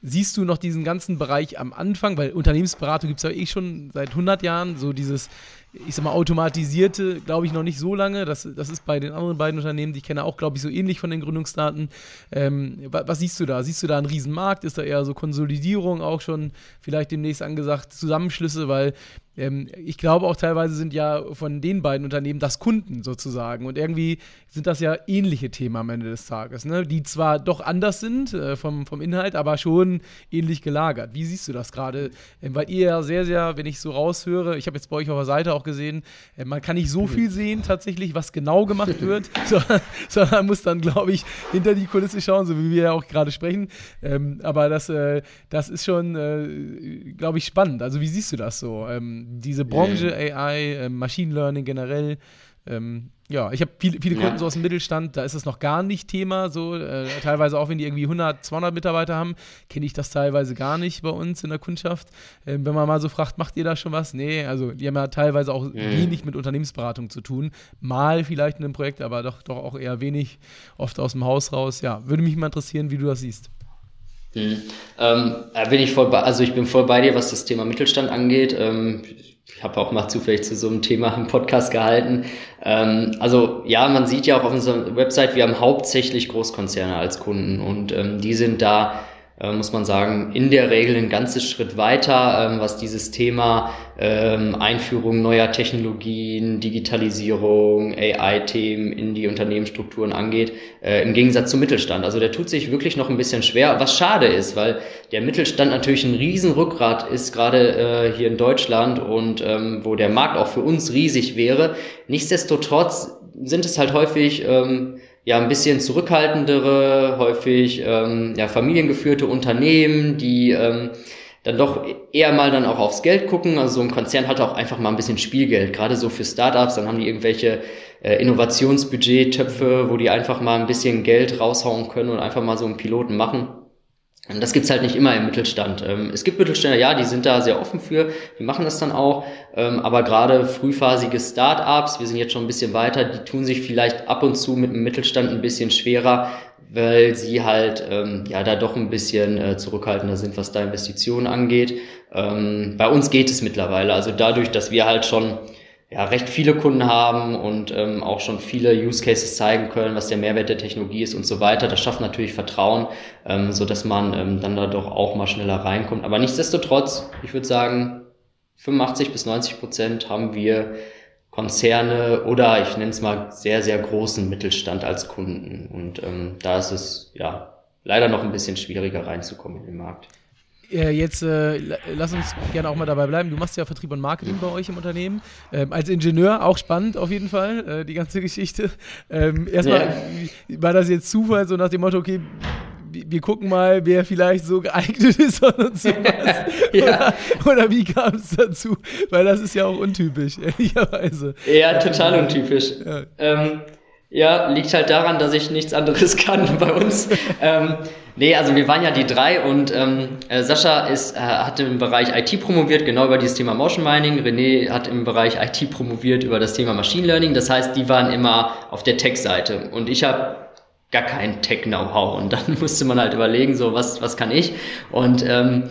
Siehst du noch diesen ganzen Bereich am Anfang, weil Unternehmensberatung gibt es ja eh schon seit 100 Jahren, so dieses ich sag mal, automatisierte, glaube ich, noch nicht so lange. Das, das ist bei den anderen beiden Unternehmen, die ich kenne, auch, glaube ich, so ähnlich von den Gründungsdaten. Ähm, was, was, siehst du da? Siehst du da einen Riesenmarkt? Ist da eher so Konsolidierung auch schon vielleicht demnächst angesagt, Zusammenschlüsse? Weil ähm, ich glaube auch teilweise sind ja von den beiden Unternehmen das Kunden sozusagen. Und irgendwie sind das ja ähnliche Themen am Ende des Tages, ne? die zwar doch anders sind äh, vom, vom Inhalt, aber schon ähnlich gelagert. Wie siehst du das gerade? Ähm, weil ihr ja sehr, sehr, wenn ich so raushöre, ich habe jetzt bei euch auf der Seite auch gesehen, äh, man kann nicht so viel sehen tatsächlich, was genau gemacht wird, sondern, sondern muss dann, glaube ich, hinter die Kulisse schauen, so wie wir ja auch gerade sprechen. Ähm, aber das, äh, das ist schon, äh, glaube ich, spannend. Also wie siehst du das so? Ähm, diese Branche AI, äh, Machine Learning generell. Ähm, ja, ich habe viele, viele Kunden ja. so aus dem Mittelstand, da ist es noch gar nicht Thema. So, äh, teilweise auch wenn die irgendwie 100, 200 Mitarbeiter haben, kenne ich das teilweise gar nicht bei uns in der Kundschaft. Ähm, wenn man mal so fragt, macht ihr da schon was? Nee, also die haben ja teilweise auch mhm. wenig mit Unternehmensberatung zu tun. Mal vielleicht in einem Projekt, aber doch, doch auch eher wenig, oft aus dem Haus raus. Ja, würde mich mal interessieren, wie du das siehst. Hm. Ähm, bin ich voll bei, also ich bin voll bei dir, was das Thema Mittelstand angeht. Ähm, ich habe auch mal zufällig zu so einem Thema im Podcast gehalten. Ähm, also ja, man sieht ja auch auf unserer Website, wir haben hauptsächlich Großkonzerne als Kunden und ähm, die sind da muss man sagen, in der Regel ein ganzes Schritt weiter, ähm, was dieses Thema ähm, Einführung neuer Technologien, Digitalisierung, AI-Themen in die Unternehmensstrukturen angeht, äh, im Gegensatz zum Mittelstand. Also der tut sich wirklich noch ein bisschen schwer, was schade ist, weil der Mittelstand natürlich ein Riesenrückgrat ist, gerade äh, hier in Deutschland und ähm, wo der Markt auch für uns riesig wäre. Nichtsdestotrotz sind es halt häufig ja ein bisschen zurückhaltendere, häufig ähm, ja familiengeführte Unternehmen, die ähm, dann doch eher mal dann auch aufs Geld gucken. Also so ein Konzern hat auch einfach mal ein bisschen Spielgeld, gerade so für Startups. Dann haben die irgendwelche äh, Innovationsbudget-Töpfe, wo die einfach mal ein bisschen Geld raushauen können und einfach mal so einen Piloten machen. Und das gibt's halt nicht immer im Mittelstand. Ähm, es gibt Mittelständler, ja, die sind da sehr offen für, die machen das dann auch. Ähm, aber gerade frühphasige Start-ups, wir sind jetzt schon ein bisschen weiter, die tun sich vielleicht ab und zu mit dem Mittelstand ein bisschen schwerer, weil sie halt ähm, ja da doch ein bisschen äh, zurückhaltender sind, was da Investitionen angeht. Ähm, bei uns geht es mittlerweile. Also dadurch, dass wir halt schon ja, recht viele Kunden haben und ähm, auch schon viele Use Cases zeigen können, was der Mehrwert der Technologie ist und so weiter. Das schafft natürlich Vertrauen, ähm, so dass man ähm, dann da doch auch mal schneller reinkommt. Aber nichtsdestotrotz, ich würde sagen, 85 bis 90 Prozent haben wir Konzerne oder ich nenne es mal sehr, sehr großen Mittelstand als Kunden. Und ähm, da ist es ja leider noch ein bisschen schwieriger reinzukommen in den Markt. Äh, jetzt äh, lass uns gerne auch mal dabei bleiben. Du machst ja Vertrieb und Marketing bei euch im Unternehmen. Ähm, als Ingenieur auch spannend auf jeden Fall, äh, die ganze Geschichte. Ähm, erstmal ja. war das jetzt Zufall, so nach dem Motto, okay, wir gucken mal, wer vielleicht so geeignet ist und sowas. ja. oder, oder, wie kam es dazu? Weil das ist ja auch untypisch, ehrlicherweise. Ja, total untypisch. Ja. Ähm, ja, liegt halt daran, dass ich nichts anderes kann bei uns. ähm, nee, also wir waren ja die drei und ähm, äh, Sascha ist, äh, hat im Bereich IT promoviert, genau über dieses Thema Motion Mining. René hat im Bereich IT promoviert über das Thema Machine Learning. Das heißt, die waren immer auf der Tech-Seite und ich habe gar kein Tech-Know-how und dann musste man halt überlegen, so was, was kann ich? Und ähm,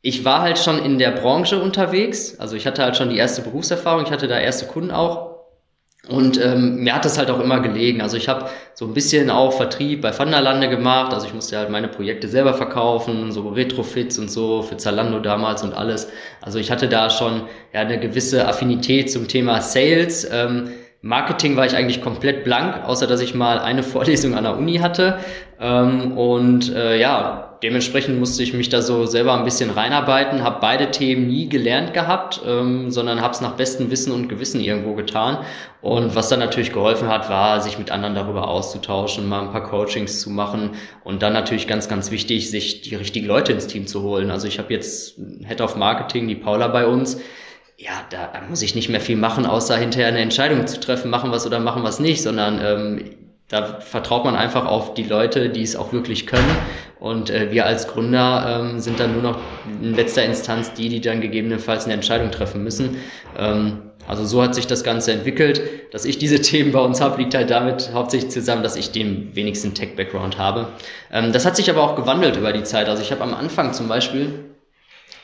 ich war halt schon in der Branche unterwegs, also ich hatte halt schon die erste Berufserfahrung, ich hatte da erste Kunden auch und ähm, mir hat das halt auch immer gelegen. Also ich habe so ein bisschen auch Vertrieb bei Vanderlande gemacht. Also ich musste halt meine Projekte selber verkaufen, so Retrofits und so für Zalando damals und alles. Also ich hatte da schon ja eine gewisse Affinität zum Thema Sales. Ähm, Marketing war ich eigentlich komplett blank, außer dass ich mal eine Vorlesung an der Uni hatte. Ähm, und äh, ja, dementsprechend musste ich mich da so selber ein bisschen reinarbeiten, habe beide Themen nie gelernt gehabt, ähm, sondern habe es nach bestem Wissen und Gewissen irgendwo getan. Und was dann natürlich geholfen hat, war, sich mit anderen darüber auszutauschen, mal ein paar Coachings zu machen und dann natürlich ganz, ganz wichtig, sich die richtigen Leute ins Team zu holen. Also ich habe jetzt Head of Marketing, die Paula bei uns ja, da muss ich nicht mehr viel machen, außer hinterher eine Entscheidung zu treffen, machen was oder machen was nicht, sondern ähm, da vertraut man einfach auf die Leute, die es auch wirklich können. Und äh, wir als Gründer ähm, sind dann nur noch in letzter Instanz die, die dann gegebenenfalls eine Entscheidung treffen müssen. Ähm, also so hat sich das Ganze entwickelt. Dass ich diese Themen bei uns habe, liegt halt damit hauptsächlich zusammen, dass ich den wenigsten Tech-Background habe. Ähm, das hat sich aber auch gewandelt über die Zeit. Also ich habe am Anfang zum Beispiel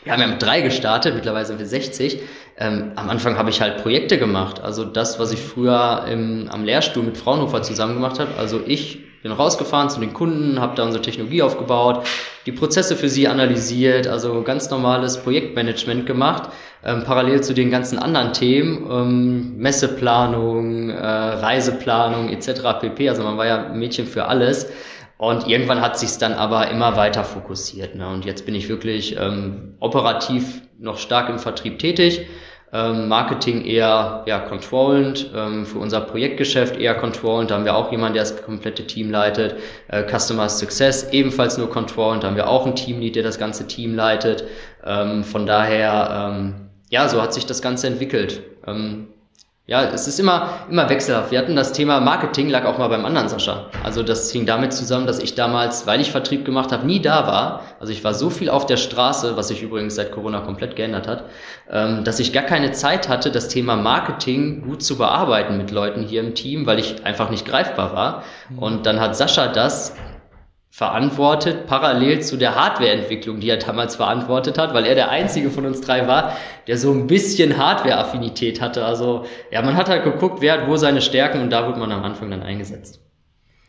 wir haben ja mit drei gestartet, mittlerweile sind wir 60. Ähm, am Anfang habe ich halt Projekte gemacht. Also das, was ich früher im, am Lehrstuhl mit Fraunhofer zusammen gemacht habe. Also ich bin rausgefahren zu den Kunden, habe da unsere Technologie aufgebaut, die Prozesse für sie analysiert, also ganz normales Projektmanagement gemacht, ähm, parallel zu den ganzen anderen Themen, ähm, Messeplanung, äh, Reiseplanung etc. pp. Also man war ja Mädchen für alles. Und irgendwann hat sich dann aber immer weiter fokussiert. Ne? Und jetzt bin ich wirklich ähm, operativ noch stark im Vertrieb tätig. Ähm, Marketing eher ja, controllend, ähm, für unser Projektgeschäft eher controllend. Da haben wir auch jemanden, der das komplette Team leitet. Äh, Customer Success ebenfalls nur controllend. Da haben wir auch ein Teamlead, der das ganze Team leitet. Ähm, von daher, ähm, ja, so hat sich das Ganze entwickelt. Ähm, ja, es ist immer, immer wechselhaft. Wir hatten das Thema Marketing, lag auch mal beim anderen Sascha. Also das hing damit zusammen, dass ich damals, weil ich Vertrieb gemacht habe, nie da war. Also ich war so viel auf der Straße, was sich übrigens seit Corona komplett geändert hat, ähm, dass ich gar keine Zeit hatte, das Thema Marketing gut zu bearbeiten mit Leuten hier im Team, weil ich einfach nicht greifbar war. Und dann hat Sascha das verantwortet, parallel zu der Hardwareentwicklung, die er damals verantwortet hat, weil er der einzige von uns drei war, der so ein bisschen Hardware-Affinität hatte. Also ja, man hat halt geguckt, wer hat wo seine Stärken und da wurde man am Anfang dann eingesetzt.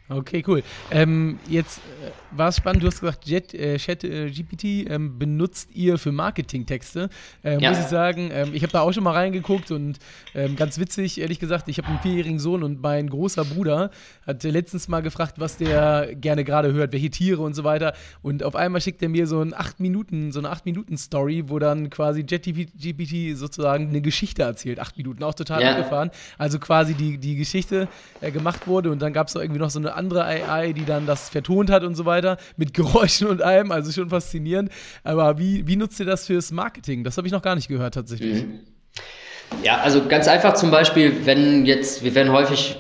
Okay, cool. Ähm, jetzt äh, war es spannend, du hast gesagt, Jet, äh, Chat äh, GPT ähm, benutzt ihr für Marketingtexte. Äh, ja. Muss ich sagen, ähm, ich habe da auch schon mal reingeguckt und ähm, ganz witzig, ehrlich gesagt, ich habe einen vierjährigen Sohn und mein großer Bruder hat letztens mal gefragt, was der gerne gerade hört, welche Tiere und so weiter. Und auf einmal schickt er mir so ein 8 Minuten, so eine 8 Minuten Story, wo dann quasi Jet GPT sozusagen eine Geschichte erzählt. 8 Minuten, auch total ja. abgefahren. Also quasi die, die Geschichte äh, gemacht wurde und dann gab es irgendwie noch so eine andere AI, die dann das vertont hat und so weiter, mit Geräuschen und allem, also schon faszinierend. Aber wie, wie nutzt ihr das fürs Marketing? Das habe ich noch gar nicht gehört tatsächlich. Mhm. Ja, also ganz einfach zum Beispiel, wenn jetzt, wir werden häufig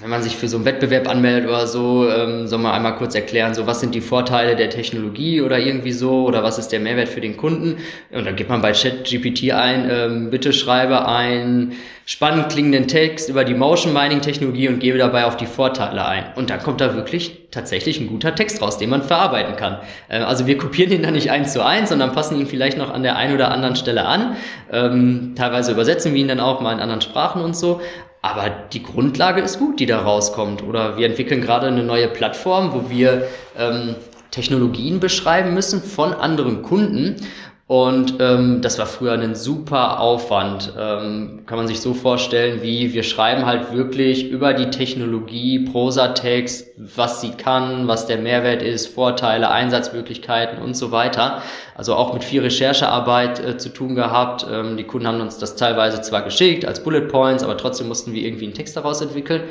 wenn man sich für so einen Wettbewerb anmeldet oder so, ähm, soll man einmal kurz erklären, so was sind die Vorteile der Technologie oder irgendwie so oder was ist der Mehrwert für den Kunden. Und dann gibt man bei ChatGPT ein, ähm, bitte schreibe einen spannend klingenden Text über die Motion Mining Technologie und gebe dabei auf die Vorteile ein. Und dann kommt da wirklich tatsächlich ein guter Text raus, den man verarbeiten kann. Äh, also wir kopieren den dann nicht eins zu eins, sondern passen ihn vielleicht noch an der einen oder anderen Stelle an. Ähm, teilweise übersetzen wir ihn dann auch mal in anderen Sprachen und so. Aber die Grundlage ist gut, die da rauskommt. Oder wir entwickeln gerade eine neue Plattform, wo wir ähm, Technologien beschreiben müssen von anderen Kunden. Und ähm, das war früher ein super Aufwand. Ähm, kann man sich so vorstellen, wie wir schreiben halt wirklich über die Technologie Prosatext, was sie kann, was der Mehrwert ist, Vorteile, Einsatzmöglichkeiten und so weiter. Also auch mit viel Recherchearbeit äh, zu tun gehabt. Ähm, die Kunden haben uns das teilweise zwar geschickt als Bullet Points, aber trotzdem mussten wir irgendwie einen Text daraus entwickeln.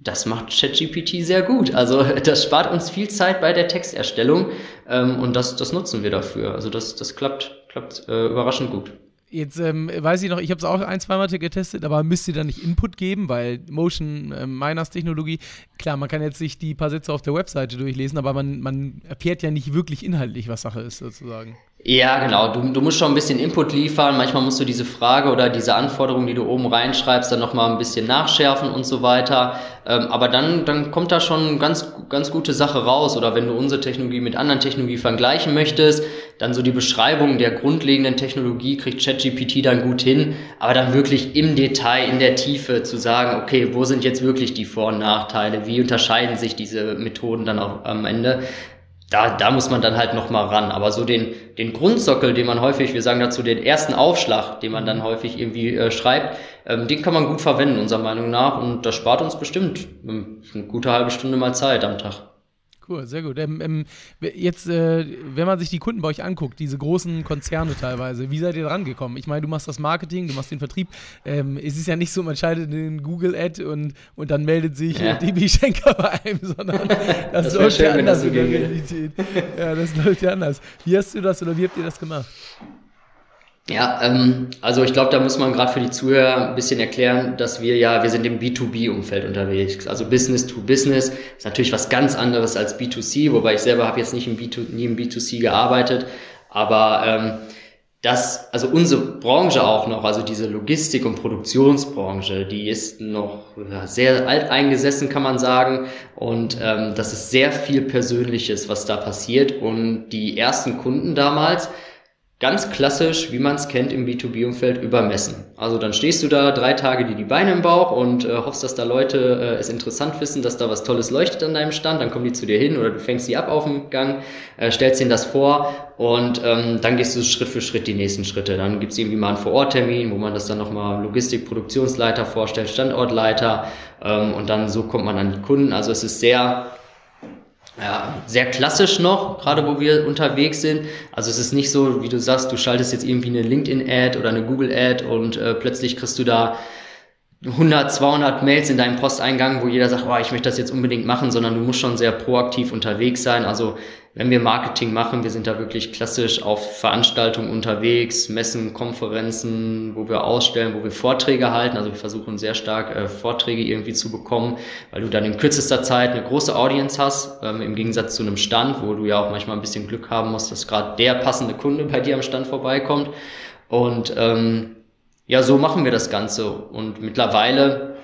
Das macht ChatGPT sehr gut. Also das spart uns viel Zeit bei der Texterstellung ähm, und das, das nutzen wir dafür. Also das, das klappt, klappt äh, überraschend gut. Jetzt ähm, weiß ich noch, ich habe es auch ein, zwei Mal getestet, aber müsst ihr da nicht Input geben, weil Motion äh, Miners Technologie, klar, man kann jetzt sich die paar Sätze auf der Webseite durchlesen, aber man, man erfährt ja nicht wirklich inhaltlich, was Sache ist, sozusagen. Ja, genau. Du, du musst schon ein bisschen Input liefern. Manchmal musst du diese Frage oder diese Anforderung, die du oben reinschreibst, dann nochmal ein bisschen nachschärfen und so weiter. Ähm, aber dann, dann kommt da schon ganz, ganz gute Sache raus. Oder wenn du unsere Technologie mit anderen Technologie vergleichen möchtest, dann so die Beschreibung der grundlegenden Technologie kriegt ChatGPT dann gut hin. Aber dann wirklich im Detail, in der Tiefe zu sagen, okay, wo sind jetzt wirklich die Vor- und Nachteile? Wie unterscheiden sich diese Methoden dann auch am Ende? da, da muss man dann halt noch mal ran. Aber so den, den Grundsockel, den man häufig, wir sagen dazu den ersten Aufschlag, den man dann häufig irgendwie äh, schreibt, ähm, den kann man gut verwenden, unserer Meinung nach. Und das spart uns bestimmt ähm, eine gute halbe Stunde mal Zeit am Tag. Cool, sehr gut. Ähm, ähm, jetzt, äh, wenn man sich die Kunden bei euch anguckt, diese großen Konzerne teilweise, wie seid ihr dran gekommen? Ich meine, du machst das Marketing, du machst den Vertrieb. Ähm, es ist ja nicht so, man schaltet den Google-Ad und, und dann meldet sich ja. DB Schenker bei einem, sondern das, das läuft ja anders in der Realität. Ja, das läuft ja anders. Wie hast du das oder wie habt ihr das gemacht? Ja, ähm, also ich glaube, da muss man gerade für die Zuhörer ein bisschen erklären, dass wir ja, wir sind im B2B-Umfeld unterwegs. Also Business to Business ist natürlich was ganz anderes als B2C, wobei ich selber habe jetzt nicht im B2, nie im B2C gearbeitet, aber ähm, das, also unsere Branche auch noch, also diese Logistik- und Produktionsbranche, die ist noch sehr alt eingesessen, kann man sagen. Und ähm, das ist sehr viel Persönliches, was da passiert. Und die ersten Kunden damals, ganz klassisch, wie man es kennt im B2B-Umfeld, übermessen. Also dann stehst du da drei Tage dir die Beine im Bauch und äh, hoffst, dass da Leute äh, es interessant wissen, dass da was Tolles leuchtet an deinem Stand. Dann kommen die zu dir hin oder du fängst sie ab auf dem Gang, äh, stellst ihnen das vor und ähm, dann gehst du Schritt für Schritt die nächsten Schritte. Dann gibt's irgendwie mal einen Vororttermin, wo man das dann nochmal Logistik, Produktionsleiter vorstellt, Standortleiter ähm, und dann so kommt man an die Kunden. Also es ist sehr ja, sehr klassisch noch, gerade wo wir unterwegs sind. Also es ist nicht so, wie du sagst, du schaltest jetzt irgendwie eine LinkedIn-Ad oder eine Google-Ad und äh, plötzlich kriegst du da 100, 200 Mails in deinem Posteingang, wo jeder sagt, oh, ich möchte das jetzt unbedingt machen, sondern du musst schon sehr proaktiv unterwegs sein. Also wenn wir Marketing machen, wir sind da wirklich klassisch auf Veranstaltungen unterwegs, Messen, Konferenzen, wo wir ausstellen, wo wir Vorträge halten. Also wir versuchen sehr stark äh, Vorträge irgendwie zu bekommen, weil du dann in kürzester Zeit eine große Audience hast, ähm, im Gegensatz zu einem Stand, wo du ja auch manchmal ein bisschen Glück haben musst, dass gerade der passende Kunde bei dir am Stand vorbeikommt. Und ähm, ja, so machen wir das Ganze. Und mittlerweile,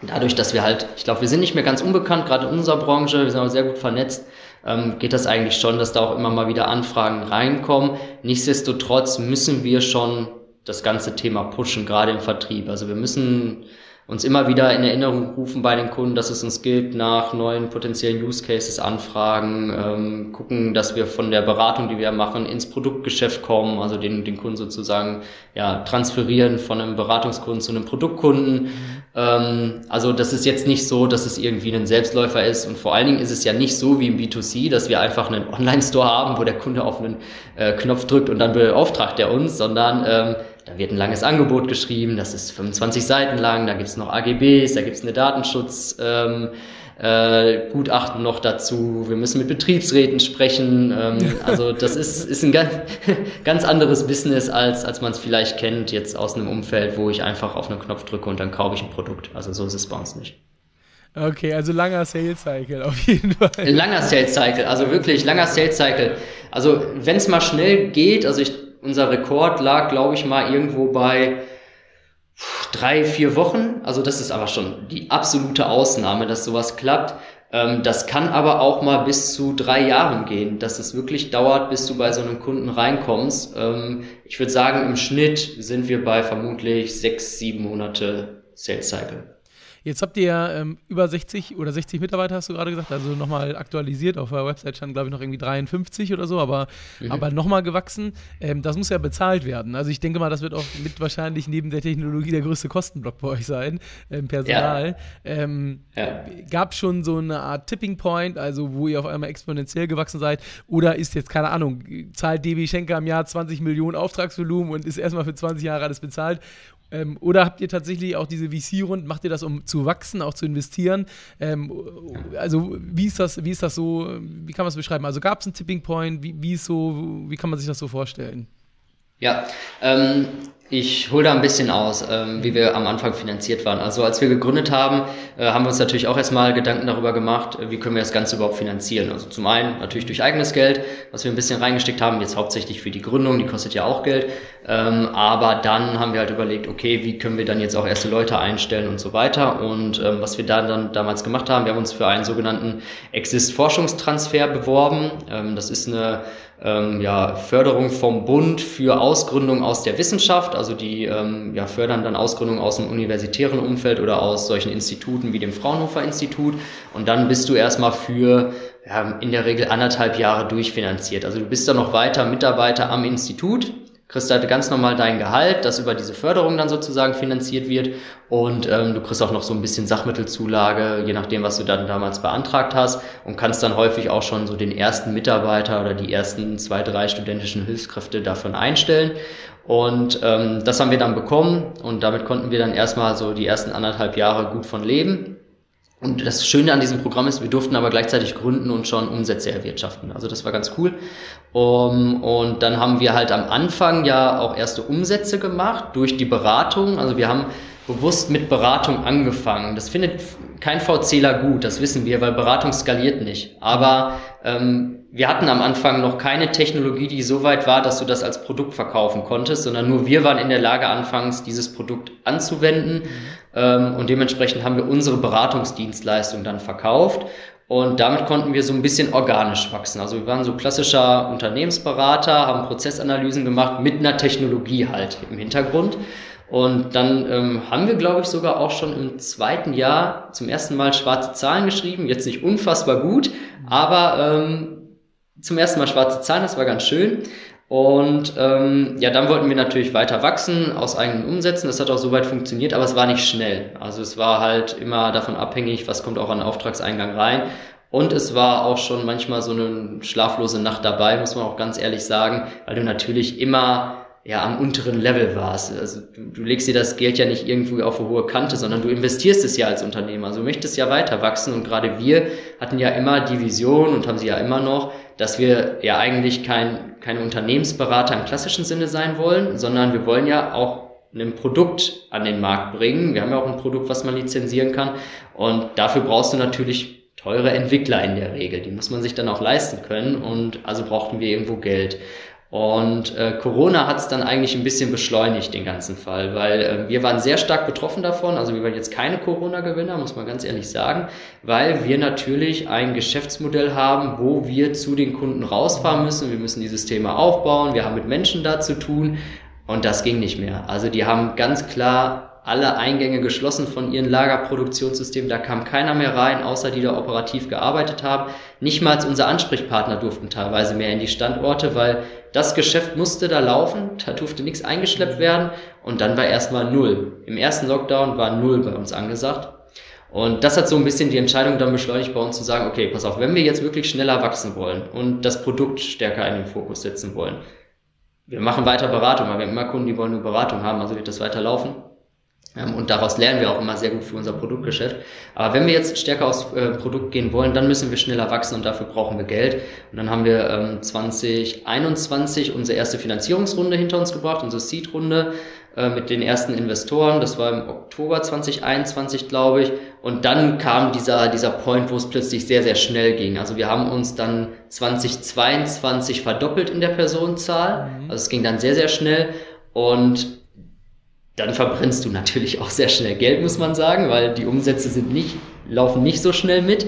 dadurch, dass wir halt, ich glaube, wir sind nicht mehr ganz unbekannt, gerade in unserer Branche, wir sind auch sehr gut vernetzt, ähm, geht das eigentlich schon, dass da auch immer mal wieder Anfragen reinkommen. Nichtsdestotrotz müssen wir schon das ganze Thema pushen, gerade im Vertrieb. Also wir müssen uns immer wieder in Erinnerung rufen bei den Kunden, dass es uns gilt, nach neuen potenziellen Use Cases anfragen, ähm, gucken, dass wir von der Beratung, die wir machen, ins Produktgeschäft kommen, also den, den Kunden sozusagen ja, transferieren von einem Beratungskunden zu einem Produktkunden. Ähm, also das ist jetzt nicht so, dass es irgendwie ein Selbstläufer ist und vor allen Dingen ist es ja nicht so wie im B2C, dass wir einfach einen Online-Store haben, wo der Kunde auf einen äh, Knopf drückt und dann beauftragt er uns, sondern ähm, da wird ein langes Angebot geschrieben, das ist 25 Seiten lang, da gibt's noch AGBs, da gibt's eine Datenschutz. Ähm, äh, Gutachten noch dazu, wir müssen mit Betriebsräten sprechen. Ähm, also das ist, ist ein ganz, ganz anderes Business, als, als man es vielleicht kennt, jetzt aus einem Umfeld, wo ich einfach auf einen Knopf drücke und dann kaufe ich ein Produkt. Also so ist es bei uns nicht. Okay, also langer Sales Cycle auf jeden Fall. Langer Sales Cycle, also wirklich langer Sales Cycle. Also wenn es mal schnell geht, also ich, unser Rekord lag, glaube ich, mal irgendwo bei drei, vier Wochen. Also das ist aber schon die absolute Ausnahme, dass sowas klappt. Ähm, das kann aber auch mal bis zu drei Jahren gehen, dass es wirklich dauert, bis du bei so einem Kunden reinkommst. Ähm, ich würde sagen, im Schnitt sind wir bei vermutlich sechs, sieben Monate Sales Cycle. Jetzt habt ihr ähm, über 60 oder 60 Mitarbeiter, hast du gerade gesagt, also nochmal aktualisiert. Auf der Website stand, glaube ich, noch irgendwie 53 oder so, aber, mhm. aber nochmal gewachsen. Ähm, das muss ja bezahlt werden. Also ich denke mal, das wird auch mit wahrscheinlich neben der Technologie der größte Kostenblock bei euch sein, ähm, Personal. Ja. Ähm, ja. Gab schon so eine Art Tipping Point, also wo ihr auf einmal exponentiell gewachsen seid? Oder ist jetzt, keine Ahnung, zahlt DB Schenker im Jahr 20 Millionen Auftragsvolumen und ist erstmal für 20 Jahre alles bezahlt? Ähm, oder habt ihr tatsächlich auch diese VC-Runden, macht ihr das, um zu wachsen, auch zu investieren? Ähm, also wie ist das, wie ist das so, wie kann man es beschreiben? Also gab es einen Tipping Point, wie, wie ist so, wie kann man sich das so vorstellen? Ja, ähm, ich hole da ein bisschen aus, ähm, wie wir am Anfang finanziert waren. Also als wir gegründet haben, äh, haben wir uns natürlich auch erstmal Gedanken darüber gemacht, äh, wie können wir das Ganze überhaupt finanzieren. Also zum einen natürlich durch eigenes Geld, was wir ein bisschen reingesteckt haben, jetzt hauptsächlich für die Gründung, die kostet ja auch Geld. Ähm, aber dann haben wir halt überlegt, okay, wie können wir dann jetzt auch erste Leute einstellen und so weiter. Und ähm, was wir da dann damals gemacht haben, wir haben uns für einen sogenannten Exist-Forschungstransfer beworben. Ähm, das ist eine ähm, ja, Förderung vom Bund für Ausgründung aus der Wissenschaft. Also die ähm, ja, fördern dann Ausgründung aus dem universitären Umfeld oder aus solchen Instituten wie dem Fraunhofer Institut. Und dann bist du erstmal für ja, in der Regel anderthalb Jahre durchfinanziert. Also du bist dann noch weiter Mitarbeiter am Institut kriegst halt ganz normal dein Gehalt, das über diese Förderung dann sozusagen finanziert wird. Und ähm, du kriegst auch noch so ein bisschen Sachmittelzulage, je nachdem, was du dann damals beantragt hast. Und kannst dann häufig auch schon so den ersten Mitarbeiter oder die ersten zwei, drei studentischen Hilfskräfte davon einstellen. Und ähm, das haben wir dann bekommen. Und damit konnten wir dann erstmal so die ersten anderthalb Jahre gut von leben und das Schöne an diesem Programm ist, wir durften aber gleichzeitig gründen und schon Umsätze erwirtschaften. Also das war ganz cool. Um, und dann haben wir halt am Anfang ja auch erste Umsätze gemacht durch die Beratung. Also wir haben bewusst mit Beratung angefangen. Das findet kein VCler gut, das wissen wir, weil Beratung skaliert nicht. Aber ähm, wir hatten am Anfang noch keine Technologie, die so weit war, dass du das als Produkt verkaufen konntest, sondern nur wir waren in der Lage, anfangs dieses Produkt anzuwenden. Ähm, und dementsprechend haben wir unsere Beratungsdienstleistung dann verkauft. Und damit konnten wir so ein bisschen organisch wachsen. Also wir waren so klassischer Unternehmensberater, haben Prozessanalysen gemacht mit einer Technologie halt im Hintergrund. Und dann ähm, haben wir, glaube ich, sogar auch schon im zweiten Jahr zum ersten Mal schwarze Zahlen geschrieben. Jetzt nicht unfassbar gut, aber ähm, zum ersten Mal schwarze Zahlen, das war ganz schön. Und ähm, ja, dann wollten wir natürlich weiter wachsen aus eigenen Umsätzen. Das hat auch soweit funktioniert, aber es war nicht schnell. Also es war halt immer davon abhängig, was kommt auch an Auftragseingang rein. Und es war auch schon manchmal so eine schlaflose Nacht dabei, muss man auch ganz ehrlich sagen, weil du natürlich immer ja am unteren Level warst. Also du, du legst dir das Geld ja nicht irgendwo auf eine hohe Kante, sondern du investierst es ja als Unternehmer. Also du möchtest ja weiter wachsen und gerade wir hatten ja immer die Vision und haben sie ja immer noch, dass wir ja eigentlich kein, keine Unternehmensberater im klassischen Sinne sein wollen, sondern wir wollen ja auch ein Produkt an den Markt bringen. Wir haben ja auch ein Produkt, was man lizenzieren kann und dafür brauchst du natürlich teure Entwickler in der Regel. Die muss man sich dann auch leisten können und also brauchten wir irgendwo Geld. Und äh, Corona hat es dann eigentlich ein bisschen beschleunigt, den ganzen Fall, weil äh, wir waren sehr stark betroffen davon. Also wir waren jetzt keine Corona-Gewinner, muss man ganz ehrlich sagen, weil wir natürlich ein Geschäftsmodell haben, wo wir zu den Kunden rausfahren müssen. Wir müssen die Systeme aufbauen, wir haben mit Menschen da zu tun und das ging nicht mehr. Also die haben ganz klar alle Eingänge geschlossen von ihren Lagerproduktionssystemen. Da kam keiner mehr rein, außer die da operativ gearbeitet haben. Nicht mal unser Ansprechpartner durften teilweise mehr in die Standorte, weil das Geschäft musste da laufen, da durfte nichts eingeschleppt werden und dann war erstmal null. Im ersten Lockdown war null bei uns angesagt. Und das hat so ein bisschen die Entscheidung dann beschleunigt bei uns zu sagen, okay, pass auf, wenn wir jetzt wirklich schneller wachsen wollen und das Produkt stärker in den Fokus setzen wollen, wir machen weiter Beratung, weil wir haben immer Kunden, die wollen nur Beratung haben, also wird das weiter laufen. Ähm, und daraus lernen wir auch immer sehr gut für unser Produktgeschäft. Aber wenn wir jetzt stärker aufs äh, Produkt gehen wollen, dann müssen wir schneller wachsen und dafür brauchen wir Geld. Und dann haben wir ähm, 2021 unsere erste Finanzierungsrunde hinter uns gebracht, unsere Seed-Runde äh, mit den ersten Investoren. Das war im Oktober 2021, glaube ich. Und dann kam dieser, dieser Point, wo es plötzlich sehr, sehr schnell ging. Also wir haben uns dann 2022 verdoppelt in der Personenzahl. Mhm. Also es ging dann sehr, sehr schnell. Und dann verbrennst du natürlich auch sehr schnell Geld, muss man sagen, weil die Umsätze sind nicht, laufen nicht so schnell mit.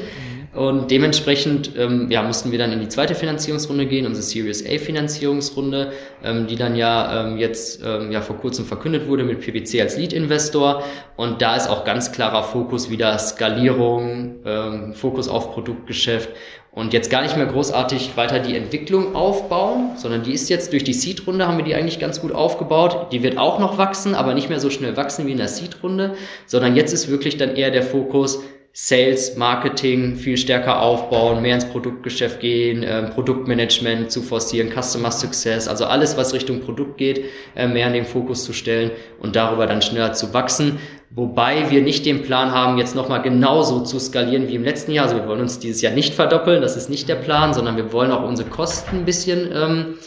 Und dementsprechend ähm, ja, mussten wir dann in die zweite Finanzierungsrunde gehen, unsere Series A Finanzierungsrunde, ähm, die dann ja ähm, jetzt ähm, ja vor kurzem verkündet wurde mit PwC als Lead-Investor. Und da ist auch ganz klarer Fokus wieder Skalierung, ähm, Fokus auf Produktgeschäft und jetzt gar nicht mehr großartig weiter die Entwicklung aufbauen, sondern die ist jetzt durch die Seed-Runde haben wir die eigentlich ganz gut aufgebaut. Die wird auch noch wachsen, aber nicht mehr so schnell wachsen wie in der Seed-Runde, sondern jetzt ist wirklich dann eher der Fokus, Sales, Marketing viel stärker aufbauen, mehr ins Produktgeschäft gehen, äh, Produktmanagement zu forcieren, Customer Success, also alles, was Richtung Produkt geht, äh, mehr in den Fokus zu stellen und darüber dann schneller zu wachsen. Wobei wir nicht den Plan haben, jetzt nochmal genauso zu skalieren wie im letzten Jahr. Also wir wollen uns dieses Jahr nicht verdoppeln, das ist nicht der Plan, sondern wir wollen auch unsere Kosten ein bisschen ähm,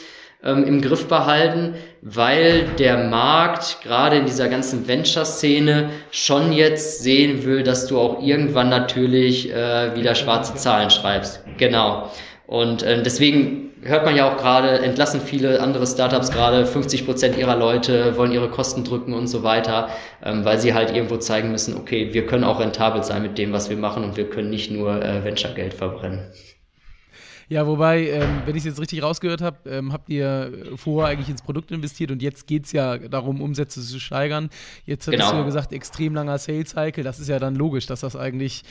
ähm, im Griff behalten, weil der Markt gerade in dieser ganzen Venture-Szene schon jetzt sehen will, dass du auch irgendwann natürlich äh, wieder schwarze Zahlen schreibst. Genau. Und äh, deswegen hört man ja auch gerade, entlassen viele andere Startups gerade 50 Prozent ihrer Leute, wollen ihre Kosten drücken und so weiter, ähm, weil sie halt irgendwo zeigen müssen, okay, wir können auch rentabel sein mit dem, was wir machen und wir können nicht nur äh, Venture-Geld verbrennen. Ja, wobei, ähm, wenn ich es jetzt richtig rausgehört habe, ähm, habt ihr vorher eigentlich ins Produkt investiert und jetzt geht es ja darum, Umsätze zu steigern. Jetzt hattest genau. du ja gesagt, extrem langer Sales Cycle. Das ist ja dann logisch, dass das eigentlich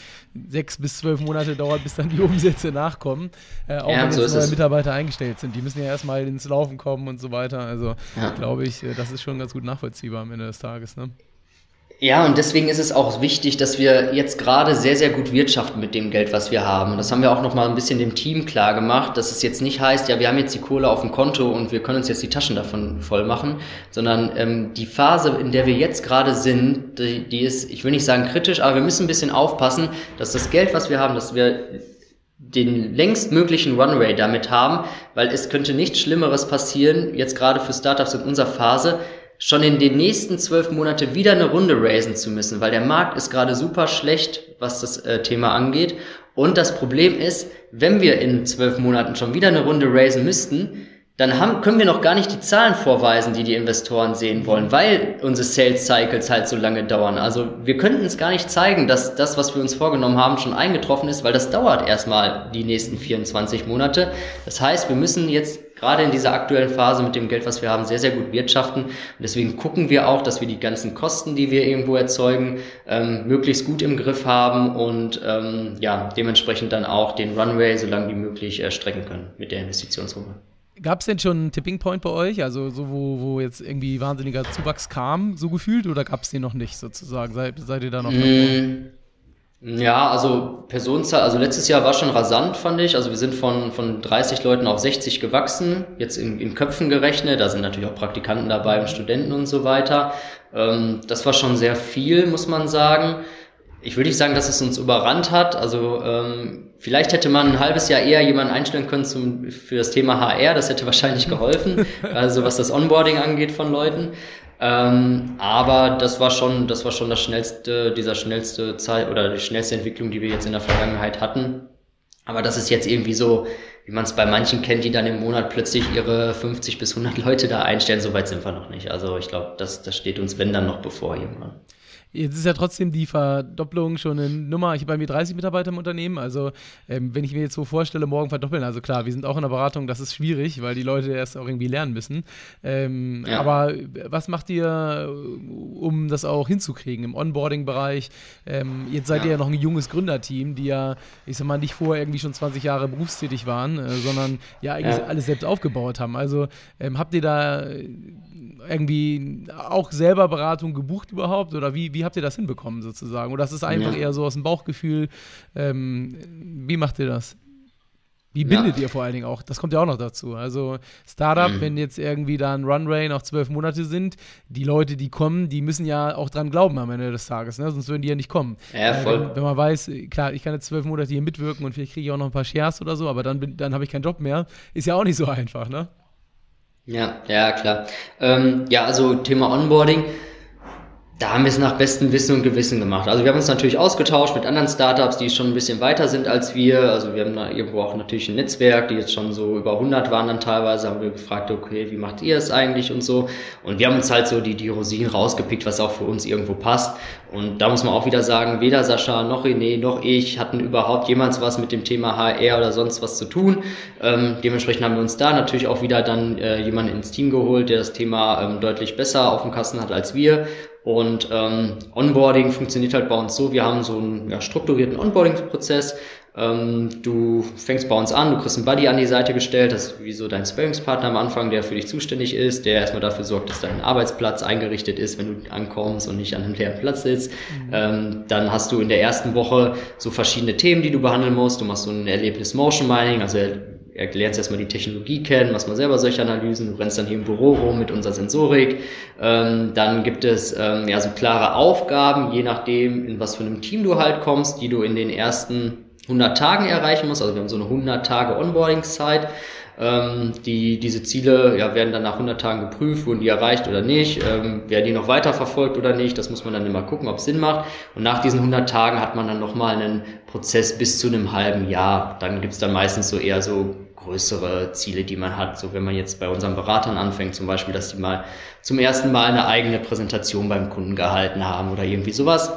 sechs bis zwölf Monate dauert, bis dann die Umsätze nachkommen. Äh, auch ja, wenn so jetzt neue Mitarbeiter eingestellt sind. Die müssen ja erstmal ins Laufen kommen und so weiter. Also ja. glaube ich, äh, das ist schon ganz gut nachvollziehbar am Ende des Tages. Ne? Ja, und deswegen ist es auch wichtig, dass wir jetzt gerade sehr, sehr gut wirtschaften mit dem Geld, was wir haben. Das haben wir auch noch mal ein bisschen dem Team klar gemacht, dass es jetzt nicht heißt, ja, wir haben jetzt die Kohle auf dem Konto und wir können uns jetzt die Taschen davon voll machen, sondern ähm, die Phase, in der wir jetzt gerade sind, die, die ist, ich will nicht sagen kritisch, aber wir müssen ein bisschen aufpassen, dass das Geld, was wir haben, dass wir den längst möglichen Runway damit haben, weil es könnte nichts Schlimmeres passieren, jetzt gerade für Startups in unserer Phase, schon in den nächsten zwölf Monate wieder eine Runde raisen zu müssen, weil der Markt ist gerade super schlecht, was das äh, Thema angeht. Und das Problem ist, wenn wir in zwölf Monaten schon wieder eine Runde raisen müssten, dann haben, können wir noch gar nicht die Zahlen vorweisen, die die Investoren sehen wollen, weil unsere Sales Cycles halt so lange dauern. Also wir könnten es gar nicht zeigen, dass das, was wir uns vorgenommen haben, schon eingetroffen ist, weil das dauert erstmal die nächsten 24 Monate. Das heißt, wir müssen jetzt gerade in dieser aktuellen Phase mit dem Geld, was wir haben, sehr, sehr gut wirtschaften. Und deswegen gucken wir auch, dass wir die ganzen Kosten, die wir irgendwo erzeugen, ähm, möglichst gut im Griff haben und ähm, ja, dementsprechend dann auch den Runway so lange wie möglich äh, strecken können mit der Investitionssumme. Gab es denn schon einen Tipping Point bei euch, also so wo, wo jetzt irgendwie wahnsinniger Zuwachs kam, so gefühlt, oder gab es den noch nicht sozusagen? Seid, seid ihr da noch? Mm, ja, also Personenzahl, also letztes Jahr war schon rasant, fand ich. Also wir sind von, von 30 Leuten auf 60 gewachsen, jetzt in, in Köpfen gerechnet. Da sind natürlich auch Praktikanten dabei und Studenten und so weiter. Ähm, das war schon sehr viel, muss man sagen. Ich würde nicht sagen, dass es uns überrannt hat. Also ähm, vielleicht hätte man ein halbes Jahr eher jemanden einstellen können zum, für das Thema HR. Das hätte wahrscheinlich geholfen, also was das Onboarding angeht von Leuten. Ähm, aber das war schon, das war schon das schnellste, dieser schnellste Zeit oder die schnellste Entwicklung, die wir jetzt in der Vergangenheit hatten. Aber das ist jetzt irgendwie so, wie man es bei manchen kennt, die dann im Monat plötzlich ihre 50 bis 100 Leute da einstellen. So weit sind wir noch nicht. Also ich glaube, das, das steht uns, wenn dann noch bevor irgendwann. Jetzt ist ja trotzdem die Verdopplung schon eine Nummer. Ich habe bei mir 30 Mitarbeiter im Unternehmen. Also, ähm, wenn ich mir jetzt so vorstelle, morgen verdoppeln, also klar, wir sind auch in der Beratung, das ist schwierig, weil die Leute erst auch irgendwie lernen müssen. Ähm, ja. Aber was macht ihr, um das auch hinzukriegen im Onboarding-Bereich? Ähm, jetzt seid ja. ihr ja noch ein junges Gründerteam, die ja, ich sag mal, nicht vorher irgendwie schon 20 Jahre berufstätig waren, äh, sondern ja eigentlich ja. alles selbst aufgebaut haben. Also, ähm, habt ihr da irgendwie auch selber Beratung gebucht überhaupt? Oder wie, wie habt ihr das hinbekommen sozusagen? Oder ist es einfach ja. eher so aus dem Bauchgefühl? Ähm, wie macht ihr das? Wie bindet ja. ihr vor allen Dingen auch? Das kommt ja auch noch dazu. Also Startup, mhm. wenn jetzt irgendwie da ein Runway noch zwölf Monate sind, die Leute, die kommen, die müssen ja auch dran glauben am Ende des Tages, ne? sonst würden die ja nicht kommen. Ja, äh, voll. Wenn, wenn, man weiß, klar, ich kann jetzt zwölf Monate hier mitwirken und vielleicht kriege ich auch noch ein paar Shares oder so, aber dann, dann habe ich keinen Job mehr. Ist ja auch nicht so einfach, ne? Ja, ja, klar. Ähm, ja, also Thema Onboarding da haben wir es nach bestem Wissen und Gewissen gemacht. Also wir haben uns natürlich ausgetauscht mit anderen Startups, die schon ein bisschen weiter sind als wir. Also wir haben da irgendwo auch natürlich ein Netzwerk, die jetzt schon so über 100 waren dann teilweise. Haben wir gefragt, okay, wie macht ihr es eigentlich und so. Und wir haben uns halt so die, die Rosinen rausgepickt, was auch für uns irgendwo passt. Und da muss man auch wieder sagen, weder Sascha noch René noch ich hatten überhaupt jemals was mit dem Thema HR oder sonst was zu tun. Ähm, dementsprechend haben wir uns da natürlich auch wieder dann äh, jemanden ins Team geholt, der das Thema ähm, deutlich besser auf dem Kasten hat als wir und ähm, Onboarding funktioniert halt bei uns so, wir haben so einen ja, strukturierten Onboarding-Prozess. Ähm, du fängst bei uns an, du kriegst einen Buddy an die Seite gestellt, das ist wie so dein Sparringspartner am Anfang, der für dich zuständig ist, der erstmal dafür sorgt, dass dein Arbeitsplatz eingerichtet ist, wenn du ankommst und nicht an einem leeren Platz sitzt. Mhm. Ähm, dann hast du in der ersten Woche so verschiedene Themen, die du behandeln musst. Du machst so ein Erlebnis Motion Mining, also lernst erstmal die Technologie kennen, machst mal selber solche Analysen, du rennst dann hier im Büro rum mit unserer Sensorik. Ähm, dann gibt es ähm, ja so klare Aufgaben, je nachdem, in was für einem Team du halt kommst, die du in den ersten 100 Tagen erreichen musst. Also wir haben so eine 100 Tage Onboardingszeit. Ähm, die, diese Ziele ja, werden dann nach 100 Tagen geprüft, wurden die erreicht oder nicht, ähm, werden die noch weiter verfolgt oder nicht. Das muss man dann immer gucken, ob es Sinn macht. Und nach diesen 100 Tagen hat man dann nochmal einen Prozess bis zu einem halben Jahr. Dann gibt's dann meistens so eher so größere Ziele, die man hat. So wenn man jetzt bei unseren Beratern anfängt, zum Beispiel, dass die mal zum ersten Mal eine eigene Präsentation beim Kunden gehalten haben oder irgendwie sowas.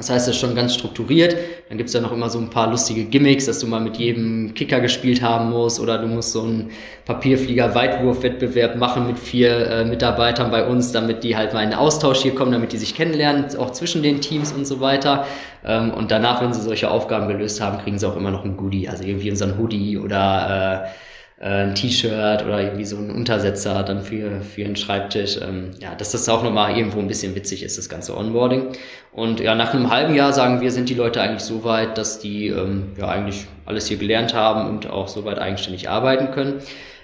Das heißt, das ist schon ganz strukturiert. Dann gibt's ja noch immer so ein paar lustige Gimmicks, dass du mal mit jedem Kicker gespielt haben musst oder du musst so einen Papierflieger-Weitwurf-Wettbewerb machen mit vier äh, Mitarbeitern bei uns, damit die halt mal in den Austausch hier kommen, damit die sich kennenlernen, auch zwischen den Teams und so weiter. Ähm, und danach, wenn sie solche Aufgaben gelöst haben, kriegen sie auch immer noch ein Goodie, also irgendwie unseren Hoodie oder äh, ein T-Shirt oder irgendwie so ein Untersetzer dann für, für einen Schreibtisch. Ähm, ja, dass das auch nochmal irgendwo ein bisschen witzig ist, das ganze Onboarding. Und ja, nach einem halben Jahr sagen wir, sind die Leute eigentlich so weit, dass die ähm, ja eigentlich alles hier gelernt haben und auch so weit eigenständig arbeiten können.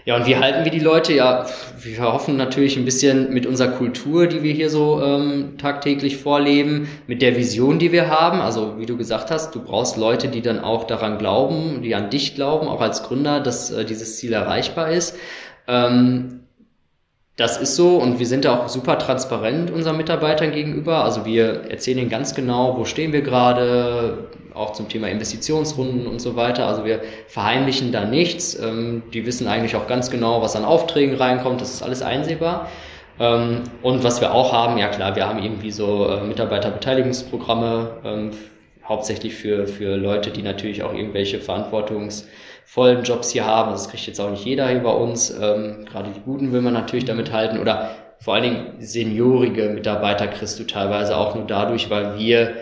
Ja, und wie halten wir die Leute? Ja, wir hoffen natürlich ein bisschen mit unserer Kultur, die wir hier so ähm, tagtäglich vorleben, mit der Vision, die wir haben. Also wie du gesagt hast, du brauchst Leute, die dann auch daran glauben, die an dich glauben, auch als Gründer, dass äh, dieses Ziel erreichbar ist. Ähm, das ist so und wir sind da auch super transparent unseren Mitarbeitern gegenüber. Also wir erzählen ihnen ganz genau, wo stehen wir gerade, auch zum Thema Investitionsrunden und so weiter. Also wir verheimlichen da nichts. Ähm, die wissen eigentlich auch ganz genau, was an Aufträgen reinkommt. Das ist alles einsehbar. Ähm, und was wir auch haben, ja klar, wir haben irgendwie so äh, Mitarbeiterbeteiligungsprogramme, ähm, hauptsächlich für, für Leute, die natürlich auch irgendwelche verantwortungsvollen Jobs hier haben. Das kriegt jetzt auch nicht jeder hier bei uns. Gerade die Guten will man natürlich damit halten. Oder vor allen Dingen seniorige Mitarbeiter kriegst du teilweise auch nur dadurch, weil wir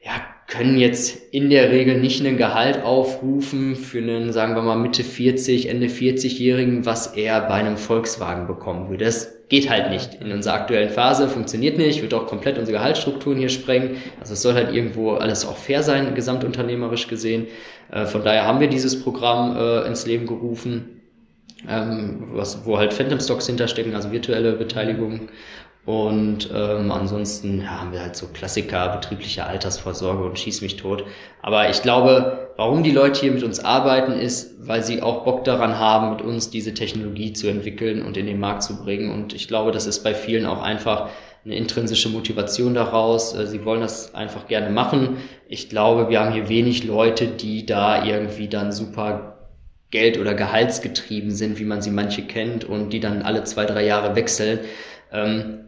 ja können jetzt in der Regel nicht ein Gehalt aufrufen für einen, sagen wir mal, Mitte 40, Ende 40-Jährigen, was er bei einem Volkswagen bekommen würde. Das geht halt nicht. In unserer aktuellen Phase funktioniert nicht, wird auch komplett unsere Gehaltsstrukturen hier sprengen. Also es soll halt irgendwo alles auch fair sein, gesamtunternehmerisch gesehen. Äh, von daher haben wir dieses Programm äh, ins Leben gerufen, ähm, was, wo halt Phantom Stocks hinterstecken, also virtuelle Beteiligung und ähm, ansonsten ja, haben wir halt so Klassiker, betriebliche Altersvorsorge und schieß mich tot. Aber ich glaube, warum die Leute hier mit uns arbeiten, ist, weil sie auch Bock daran haben, mit uns diese Technologie zu entwickeln und in den Markt zu bringen. Und ich glaube, das ist bei vielen auch einfach eine intrinsische Motivation daraus. Äh, sie wollen das einfach gerne machen. Ich glaube, wir haben hier wenig Leute, die da irgendwie dann super Geld- oder Gehaltsgetrieben sind, wie man sie manche kennt und die dann alle zwei, drei Jahre wechseln. Ähm,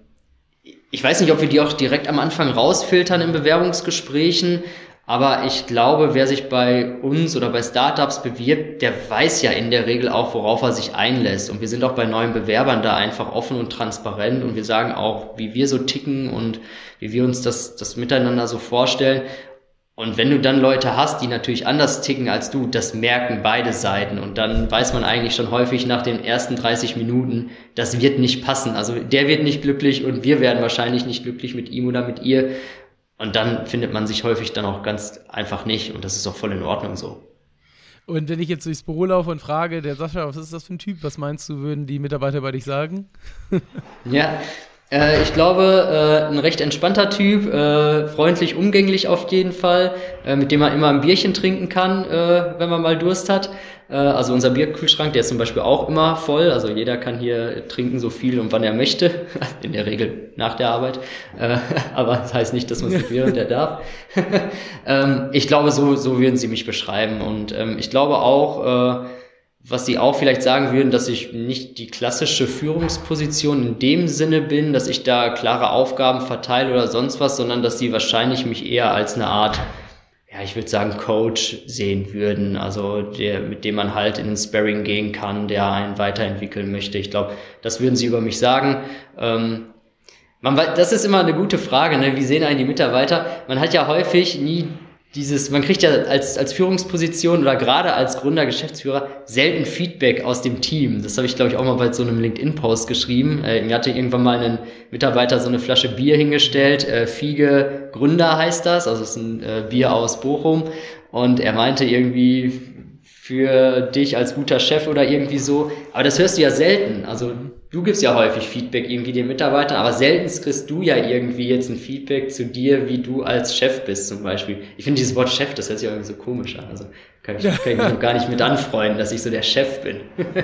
ich weiß nicht, ob wir die auch direkt am Anfang rausfiltern in Bewerbungsgesprächen, aber ich glaube, wer sich bei uns oder bei Startups bewirbt, der weiß ja in der Regel auch, worauf er sich einlässt. Und wir sind auch bei neuen Bewerbern da einfach offen und transparent und wir sagen auch, wie wir so ticken und wie wir uns das, das miteinander so vorstellen. Und wenn du dann Leute hast, die natürlich anders ticken als du, das merken beide Seiten. Und dann weiß man eigentlich schon häufig nach den ersten 30 Minuten, das wird nicht passen. Also der wird nicht glücklich und wir werden wahrscheinlich nicht glücklich mit ihm oder mit ihr. Und dann findet man sich häufig dann auch ganz einfach nicht und das ist auch voll in Ordnung so. Und wenn ich jetzt durchs Büro laufe und frage, der Sascha, was ist das für ein Typ? Was meinst du, würden die Mitarbeiter bei dich sagen? ja, äh, ich glaube, äh, ein recht entspannter Typ, äh, freundlich, umgänglich auf jeden Fall, äh, mit dem man immer ein Bierchen trinken kann, äh, wenn man mal Durst hat. Äh, also unser Bierkühlschrank, der ist zum Beispiel auch immer voll. Also jeder kann hier trinken so viel und wann er möchte. In der Regel nach der Arbeit. aber das heißt nicht, dass man es nicht während er darf. ähm, ich glaube, so, so würden sie mich beschreiben. Und ähm, ich glaube auch, was sie auch vielleicht sagen würden, dass ich nicht die klassische Führungsposition in dem Sinne bin, dass ich da klare Aufgaben verteile oder sonst was, sondern dass sie wahrscheinlich mich eher als eine Art, ja, ich würde sagen, Coach sehen würden, also der, mit dem man halt in den Sparring gehen kann, der einen weiterentwickeln möchte. Ich glaube, das würden sie über mich sagen. Ähm, man, das ist immer eine gute Frage, ne? wie sehen einen die Mitarbeiter? Man hat ja häufig nie dieses, man kriegt ja als, als Führungsposition oder gerade als Gründer, Geschäftsführer selten Feedback aus dem Team. Das habe ich, glaube ich, auch mal bei so einem LinkedIn-Post geschrieben. Äh, mir hatte irgendwann mal ein Mitarbeiter so eine Flasche Bier hingestellt. Äh, Fiege Gründer heißt das, also es ist ein äh, Bier aus Bochum. Und er meinte irgendwie, für dich als guter Chef oder irgendwie so. Aber das hörst du ja selten. Also du gibst ja häufig Feedback irgendwie den Mitarbeitern, aber selten kriegst du ja irgendwie jetzt ein Feedback zu dir, wie du als Chef bist zum Beispiel. Ich finde dieses Wort Chef, das hört sich irgendwie so komisch an. Also kann ich, kann ich mich noch gar nicht mit anfreunden, dass ich so der Chef bin.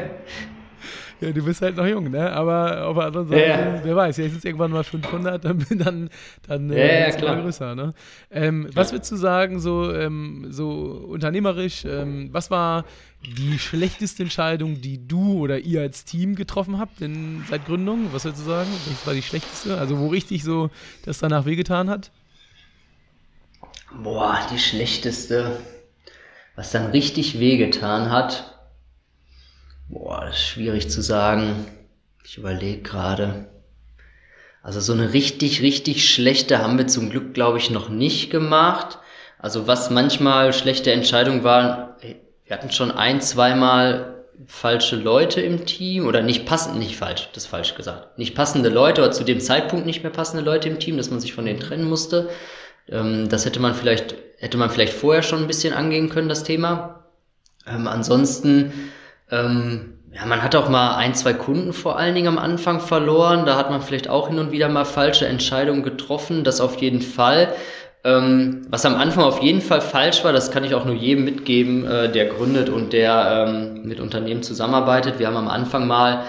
Ja, du bist halt noch jung, ne? Aber auf der anderen Seite, ja. wer weiß, jetzt ist irgendwann mal 500, dann, dann, dann ja, äh, ja, klar. größer, ne? Ähm, was würdest du sagen, so, ähm, so unternehmerisch, ähm, was war die schlechteste Entscheidung, die du oder ihr als Team getroffen habt in, seit Gründung? Was würdest du sagen? Was war die schlechteste? Also wo richtig so das danach wehgetan hat? Boah, die schlechteste. Was dann richtig wehgetan hat, Boah, das ist schwierig zu sagen. Ich überlege gerade. Also so eine richtig, richtig schlechte haben wir zum Glück, glaube ich, noch nicht gemacht. Also was manchmal schlechte Entscheidungen waren, wir hatten schon ein, zweimal falsche Leute im Team oder nicht passend, nicht falsch, das ist falsch gesagt. Nicht passende Leute oder zu dem Zeitpunkt nicht mehr passende Leute im Team, dass man sich von denen trennen musste. Ähm, das hätte man vielleicht, hätte man vielleicht vorher schon ein bisschen angehen können, das Thema. Ähm, ansonsten ähm, ja, man hat auch mal ein, zwei Kunden vor allen Dingen am Anfang verloren. Da hat man vielleicht auch hin und wieder mal falsche Entscheidungen getroffen. Das auf jeden Fall. Ähm, was am Anfang auf jeden Fall falsch war, das kann ich auch nur jedem mitgeben, äh, der gründet und der ähm, mit Unternehmen zusammenarbeitet. Wir haben am Anfang mal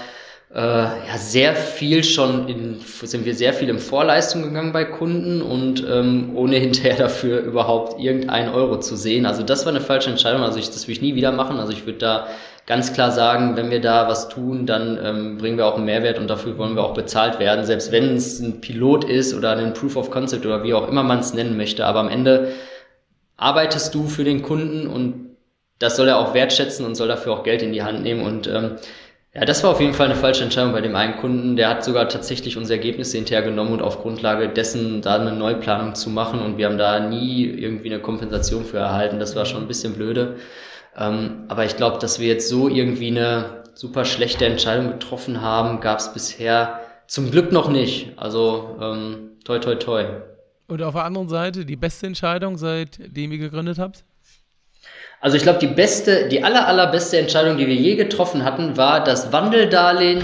äh, ja, sehr viel schon in, sind wir sehr viel in Vorleistung gegangen bei Kunden und ähm, ohne hinterher dafür überhaupt irgendeinen Euro zu sehen. Also das war eine falsche Entscheidung. Also ich, das will ich nie wieder machen. Also ich würde da ganz klar sagen, wenn wir da was tun, dann ähm, bringen wir auch einen Mehrwert und dafür wollen wir auch bezahlt werden, selbst wenn es ein Pilot ist oder ein Proof of Concept oder wie auch immer man es nennen möchte. Aber am Ende arbeitest du für den Kunden und das soll er auch wertschätzen und soll dafür auch Geld in die Hand nehmen. Und ähm, ja, das war auf jeden Fall eine falsche Entscheidung bei dem einen Kunden. Der hat sogar tatsächlich unsere Ergebnisse hinterher genommen und auf Grundlage dessen da eine Neuplanung zu machen. Und wir haben da nie irgendwie eine Kompensation für erhalten. Das war schon ein bisschen blöde. Ähm, aber ich glaube, dass wir jetzt so irgendwie eine super schlechte Entscheidung getroffen haben, gab es bisher zum Glück noch nicht. Also ähm, toi toi toi. Und auf der anderen Seite die beste Entscheidung, seitdem ihr gegründet habt? Also ich glaube, die beste, die aller, allerbeste Entscheidung, die wir je getroffen hatten, war das Wandeldarlehen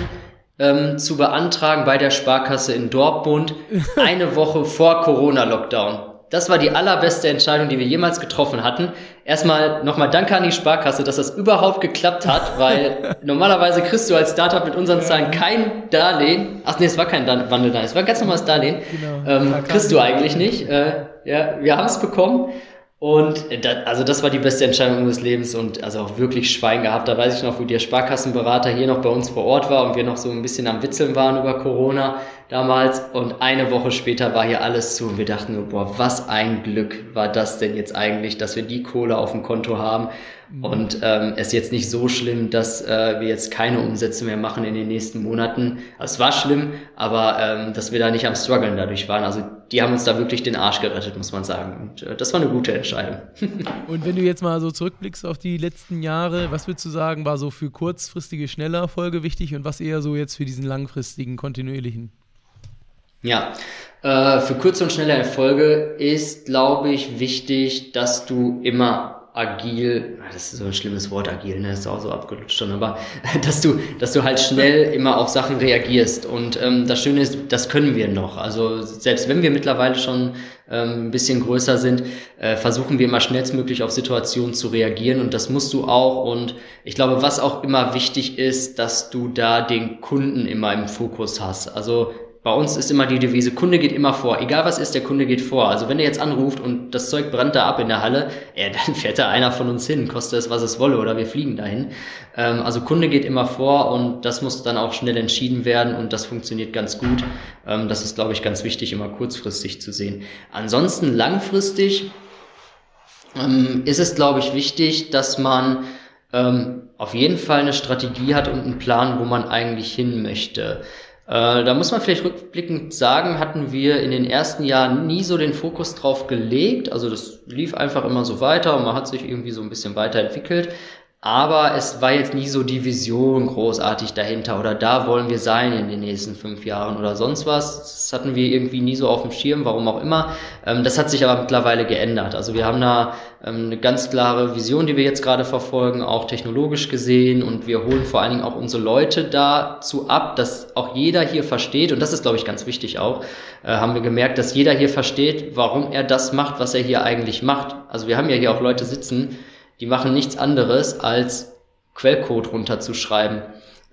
ähm, zu beantragen bei der Sparkasse in Dortmund eine Woche vor Corona-Lockdown. Das war die allerbeste Entscheidung, die wir jemals getroffen hatten. Erstmal nochmal danke an die Sparkasse, dass das überhaupt geklappt hat, weil normalerweise kriegst du als Startup mit unseren Zahlen kein Darlehen. Ach nee, es war kein Wandeldarlehen, es war ein ganz normales Darlehen. Genau. Ähm, kriegst du eigentlich nicht. Äh, ja, wir haben es bekommen. Und das, also das war die beste Entscheidung unseres Lebens und also auch wirklich Schwein gehabt. Da weiß ich noch, wo der Sparkassenberater hier noch bei uns vor Ort war und wir noch so ein bisschen am Witzeln waren über Corona. damals und eine Woche später war hier alles zu und wir dachten nur, boah, was ein Glück war das denn jetzt eigentlich, dass wir die Kohle auf dem Konto haben. Und ähm, es ist jetzt nicht so schlimm, dass äh, wir jetzt keine Umsätze mehr machen in den nächsten Monaten. Also es war schlimm, aber ähm, dass wir da nicht am struggeln dadurch waren. Also die haben uns da wirklich den Arsch gerettet, muss man sagen. Und äh, das war eine gute Entscheidung. und wenn du jetzt mal so zurückblickst auf die letzten Jahre, was würdest du sagen, war so für kurzfristige, schnelle Erfolge wichtig und was eher so jetzt für diesen langfristigen, kontinuierlichen? Ja, äh, für kurze und schnelle Erfolge ist, glaube ich, wichtig, dass du immer agil, das ist so ein schlimmes Wort, agil, ne? Das ist auch so abgelutscht schon, aber dass du, dass du halt schnell immer auf Sachen reagierst. Und ähm, das Schöne ist, das können wir noch. Also selbst wenn wir mittlerweile schon ähm, ein bisschen größer sind, äh, versuchen wir immer schnellstmöglich auf Situationen zu reagieren und das musst du auch. Und ich glaube, was auch immer wichtig ist, dass du da den Kunden immer im Fokus hast. Also bei uns ist immer die Devise, Kunde geht immer vor. Egal was ist, der Kunde geht vor. Also wenn er jetzt anruft und das Zeug brennt da ab in der Halle, ja, dann fährt da einer von uns hin, kostet es, was es wolle, oder wir fliegen dahin. Ähm, also Kunde geht immer vor und das muss dann auch schnell entschieden werden und das funktioniert ganz gut. Ähm, das ist, glaube ich, ganz wichtig, immer kurzfristig zu sehen. Ansonsten langfristig ähm, ist es, glaube ich, wichtig, dass man ähm, auf jeden Fall eine Strategie hat und einen Plan, wo man eigentlich hin möchte. Äh, da muss man vielleicht rückblickend sagen, hatten wir in den ersten Jahren nie so den Fokus drauf gelegt. Also das lief einfach immer so weiter und man hat sich irgendwie so ein bisschen weiterentwickelt. Aber es war jetzt nie so die Vision großartig dahinter oder da wollen wir sein in den nächsten fünf Jahren oder sonst was. Das hatten wir irgendwie nie so auf dem Schirm, warum auch immer. Ähm, das hat sich aber mittlerweile geändert. Also wir haben da ähm, eine ganz klare Vision, die wir jetzt gerade verfolgen, auch technologisch gesehen und wir holen vor allen Dingen auch unsere Leute dazu ab, dass auch jeder hier versteht und das ist, glaube ich, ganz wichtig auch, äh, haben wir gemerkt, dass jeder hier versteht, warum er das macht, was er hier eigentlich macht. Also wir haben ja hier auch Leute sitzen, die machen nichts anderes, als Quellcode runterzuschreiben.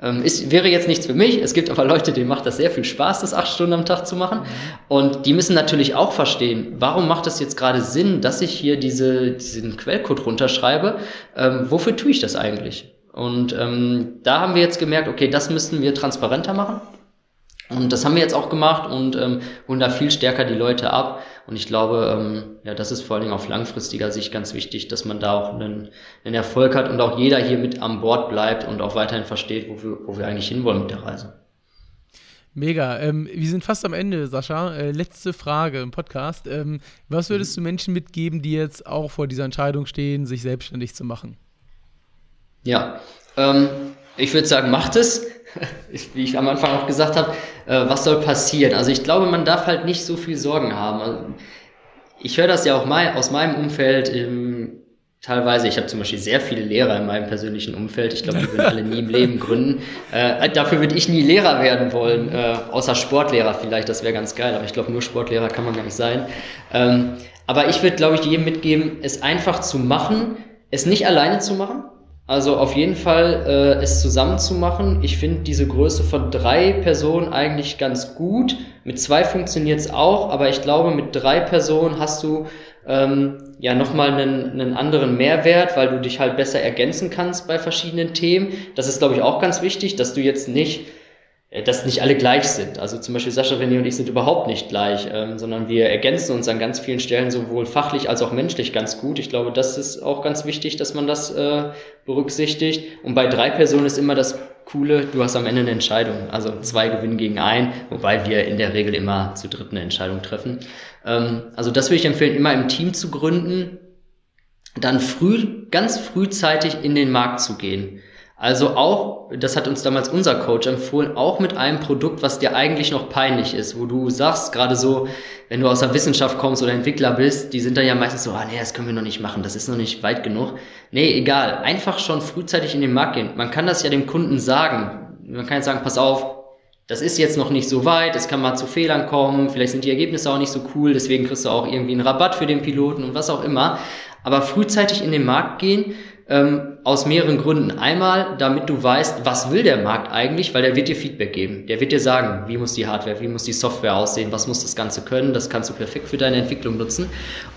Ähm, ist, wäre jetzt nichts für mich. Es gibt aber Leute, denen macht das sehr viel Spaß, das acht Stunden am Tag zu machen. Und die müssen natürlich auch verstehen, warum macht es jetzt gerade Sinn, dass ich hier diese, diesen Quellcode runterschreibe? Ähm, wofür tue ich das eigentlich? Und ähm, da haben wir jetzt gemerkt, okay, das müssen wir transparenter machen. Und das haben wir jetzt auch gemacht und ähm, holen da viel stärker die Leute ab. Und ich glaube, ähm, ja, das ist vor allen Dingen auf langfristiger Sicht ganz wichtig, dass man da auch einen, einen Erfolg hat und auch jeder hier mit an Bord bleibt und auch weiterhin versteht, wo wir, wo wir eigentlich hinwollen mit der Reise. Mega. Ähm, wir sind fast am Ende, Sascha. Äh, letzte Frage im Podcast. Ähm, was würdest du Menschen mitgeben, die jetzt auch vor dieser Entscheidung stehen, sich selbstständig zu machen? Ja, ähm, ich würde sagen, macht es wie ich am Anfang auch gesagt habe, äh, was soll passieren? Also ich glaube, man darf halt nicht so viel Sorgen haben. Also ich höre das ja auch aus meinem Umfeld ähm, teilweise. Ich habe zum Beispiel sehr viele Lehrer in meinem persönlichen Umfeld. Ich glaube, die würden alle nie im Leben gründen. Äh, dafür würde ich nie Lehrer werden wollen, äh, außer Sportlehrer vielleicht. Das wäre ganz geil. Aber ich glaube, nur Sportlehrer kann man gar nicht sein. Ähm, aber ich würde, glaube ich, jedem mitgeben, es einfach zu machen, es nicht alleine zu machen also auf jeden Fall äh, es zusammen zu machen. Ich finde diese Größe von drei Personen eigentlich ganz gut. Mit zwei funktioniert es auch, aber ich glaube, mit drei Personen hast du ähm, ja nochmal einen, einen anderen Mehrwert, weil du dich halt besser ergänzen kannst bei verschiedenen Themen. Das ist, glaube ich, auch ganz wichtig, dass du jetzt nicht dass nicht alle gleich sind. Also zum Beispiel Sascha, René und ich sind überhaupt nicht gleich, ähm, sondern wir ergänzen uns an ganz vielen Stellen sowohl fachlich als auch menschlich ganz gut. Ich glaube, das ist auch ganz wichtig, dass man das äh, berücksichtigt. Und bei drei Personen ist immer das Coole, du hast am Ende eine Entscheidung. Also zwei gewinnen gegen ein, wobei wir in der Regel immer zu dritt eine Entscheidung treffen. Ähm, also das würde ich empfehlen, immer im Team zu gründen, dann früh, ganz frühzeitig in den Markt zu gehen. Also auch, das hat uns damals unser Coach empfohlen, auch mit einem Produkt, was dir eigentlich noch peinlich ist, wo du sagst, gerade so, wenn du aus der Wissenschaft kommst oder Entwickler bist, die sind dann ja meistens so, ah nee, das können wir noch nicht machen, das ist noch nicht weit genug. Nee, egal, einfach schon frühzeitig in den Markt gehen. Man kann das ja dem Kunden sagen. Man kann jetzt sagen, pass auf, das ist jetzt noch nicht so weit, es kann mal zu Fehlern kommen, vielleicht sind die Ergebnisse auch nicht so cool, deswegen kriegst du auch irgendwie einen Rabatt für den Piloten und was auch immer. Aber frühzeitig in den Markt gehen, ähm, aus mehreren Gründen. Einmal, damit du weißt, was will der Markt eigentlich, weil der wird dir Feedback geben. Der wird dir sagen, wie muss die Hardware, wie muss die Software aussehen, was muss das Ganze können. Das kannst du perfekt für deine Entwicklung nutzen.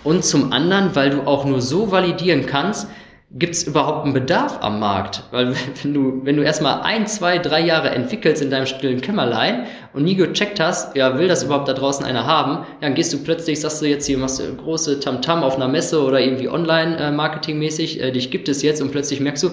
Und zum anderen, weil du auch nur so validieren kannst, gibt es überhaupt einen Bedarf am Markt? Weil wenn du, wenn du erstmal ein, zwei, drei Jahre entwickelst in deinem stillen Kämmerlein und nie gecheckt hast, ja, will das überhaupt da draußen einer haben, dann gehst du plötzlich, sagst du jetzt hier, machst du große Tamtam -Tam auf einer Messe oder irgendwie online-marketingmäßig, äh, dich gibt es jetzt und plötzlich merkst du,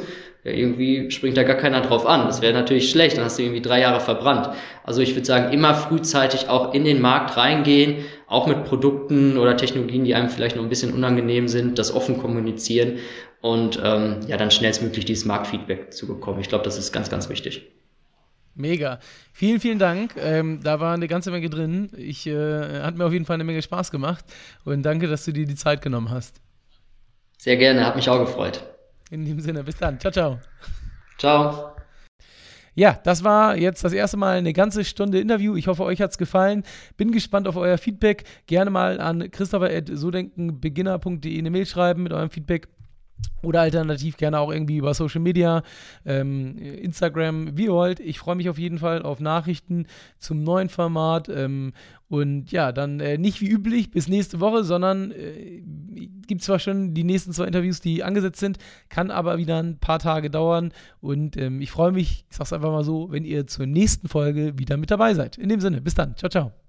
irgendwie springt da gar keiner drauf an. Das wäre natürlich schlecht, dann hast du irgendwie drei Jahre verbrannt. Also ich würde sagen, immer frühzeitig auch in den Markt reingehen, auch mit Produkten oder Technologien, die einem vielleicht noch ein bisschen unangenehm sind, das offen kommunizieren und ähm, ja, dann schnellstmöglich dieses Marktfeedback zu bekommen. Ich glaube, das ist ganz, ganz wichtig. Mega. Vielen, vielen Dank. Ähm, da war eine ganze Menge drin. Ich äh, hat mir auf jeden Fall eine Menge Spaß gemacht und danke, dass du dir die Zeit genommen hast. Sehr gerne, hat mich auch gefreut. In dem Sinne, bis dann. Ciao, ciao. Ciao. Ja, das war jetzt das erste Mal eine ganze Stunde Interview. Ich hoffe, euch hat es gefallen. Bin gespannt auf euer Feedback. Gerne mal an christopher.sodenkenbeginner.de eine Mail schreiben mit eurem Feedback. Oder alternativ gerne auch irgendwie über Social Media, ähm, Instagram, wie ihr wollt. Ich freue mich auf jeden Fall auf Nachrichten zum neuen Format. Ähm, und ja, dann äh, nicht wie üblich bis nächste Woche, sondern äh, gibt zwar schon die nächsten zwei Interviews, die angesetzt sind, kann aber wieder ein paar Tage dauern. Und ähm, ich freue mich, ich sag's einfach mal so, wenn ihr zur nächsten Folge wieder mit dabei seid. In dem Sinne, bis dann. Ciao, ciao.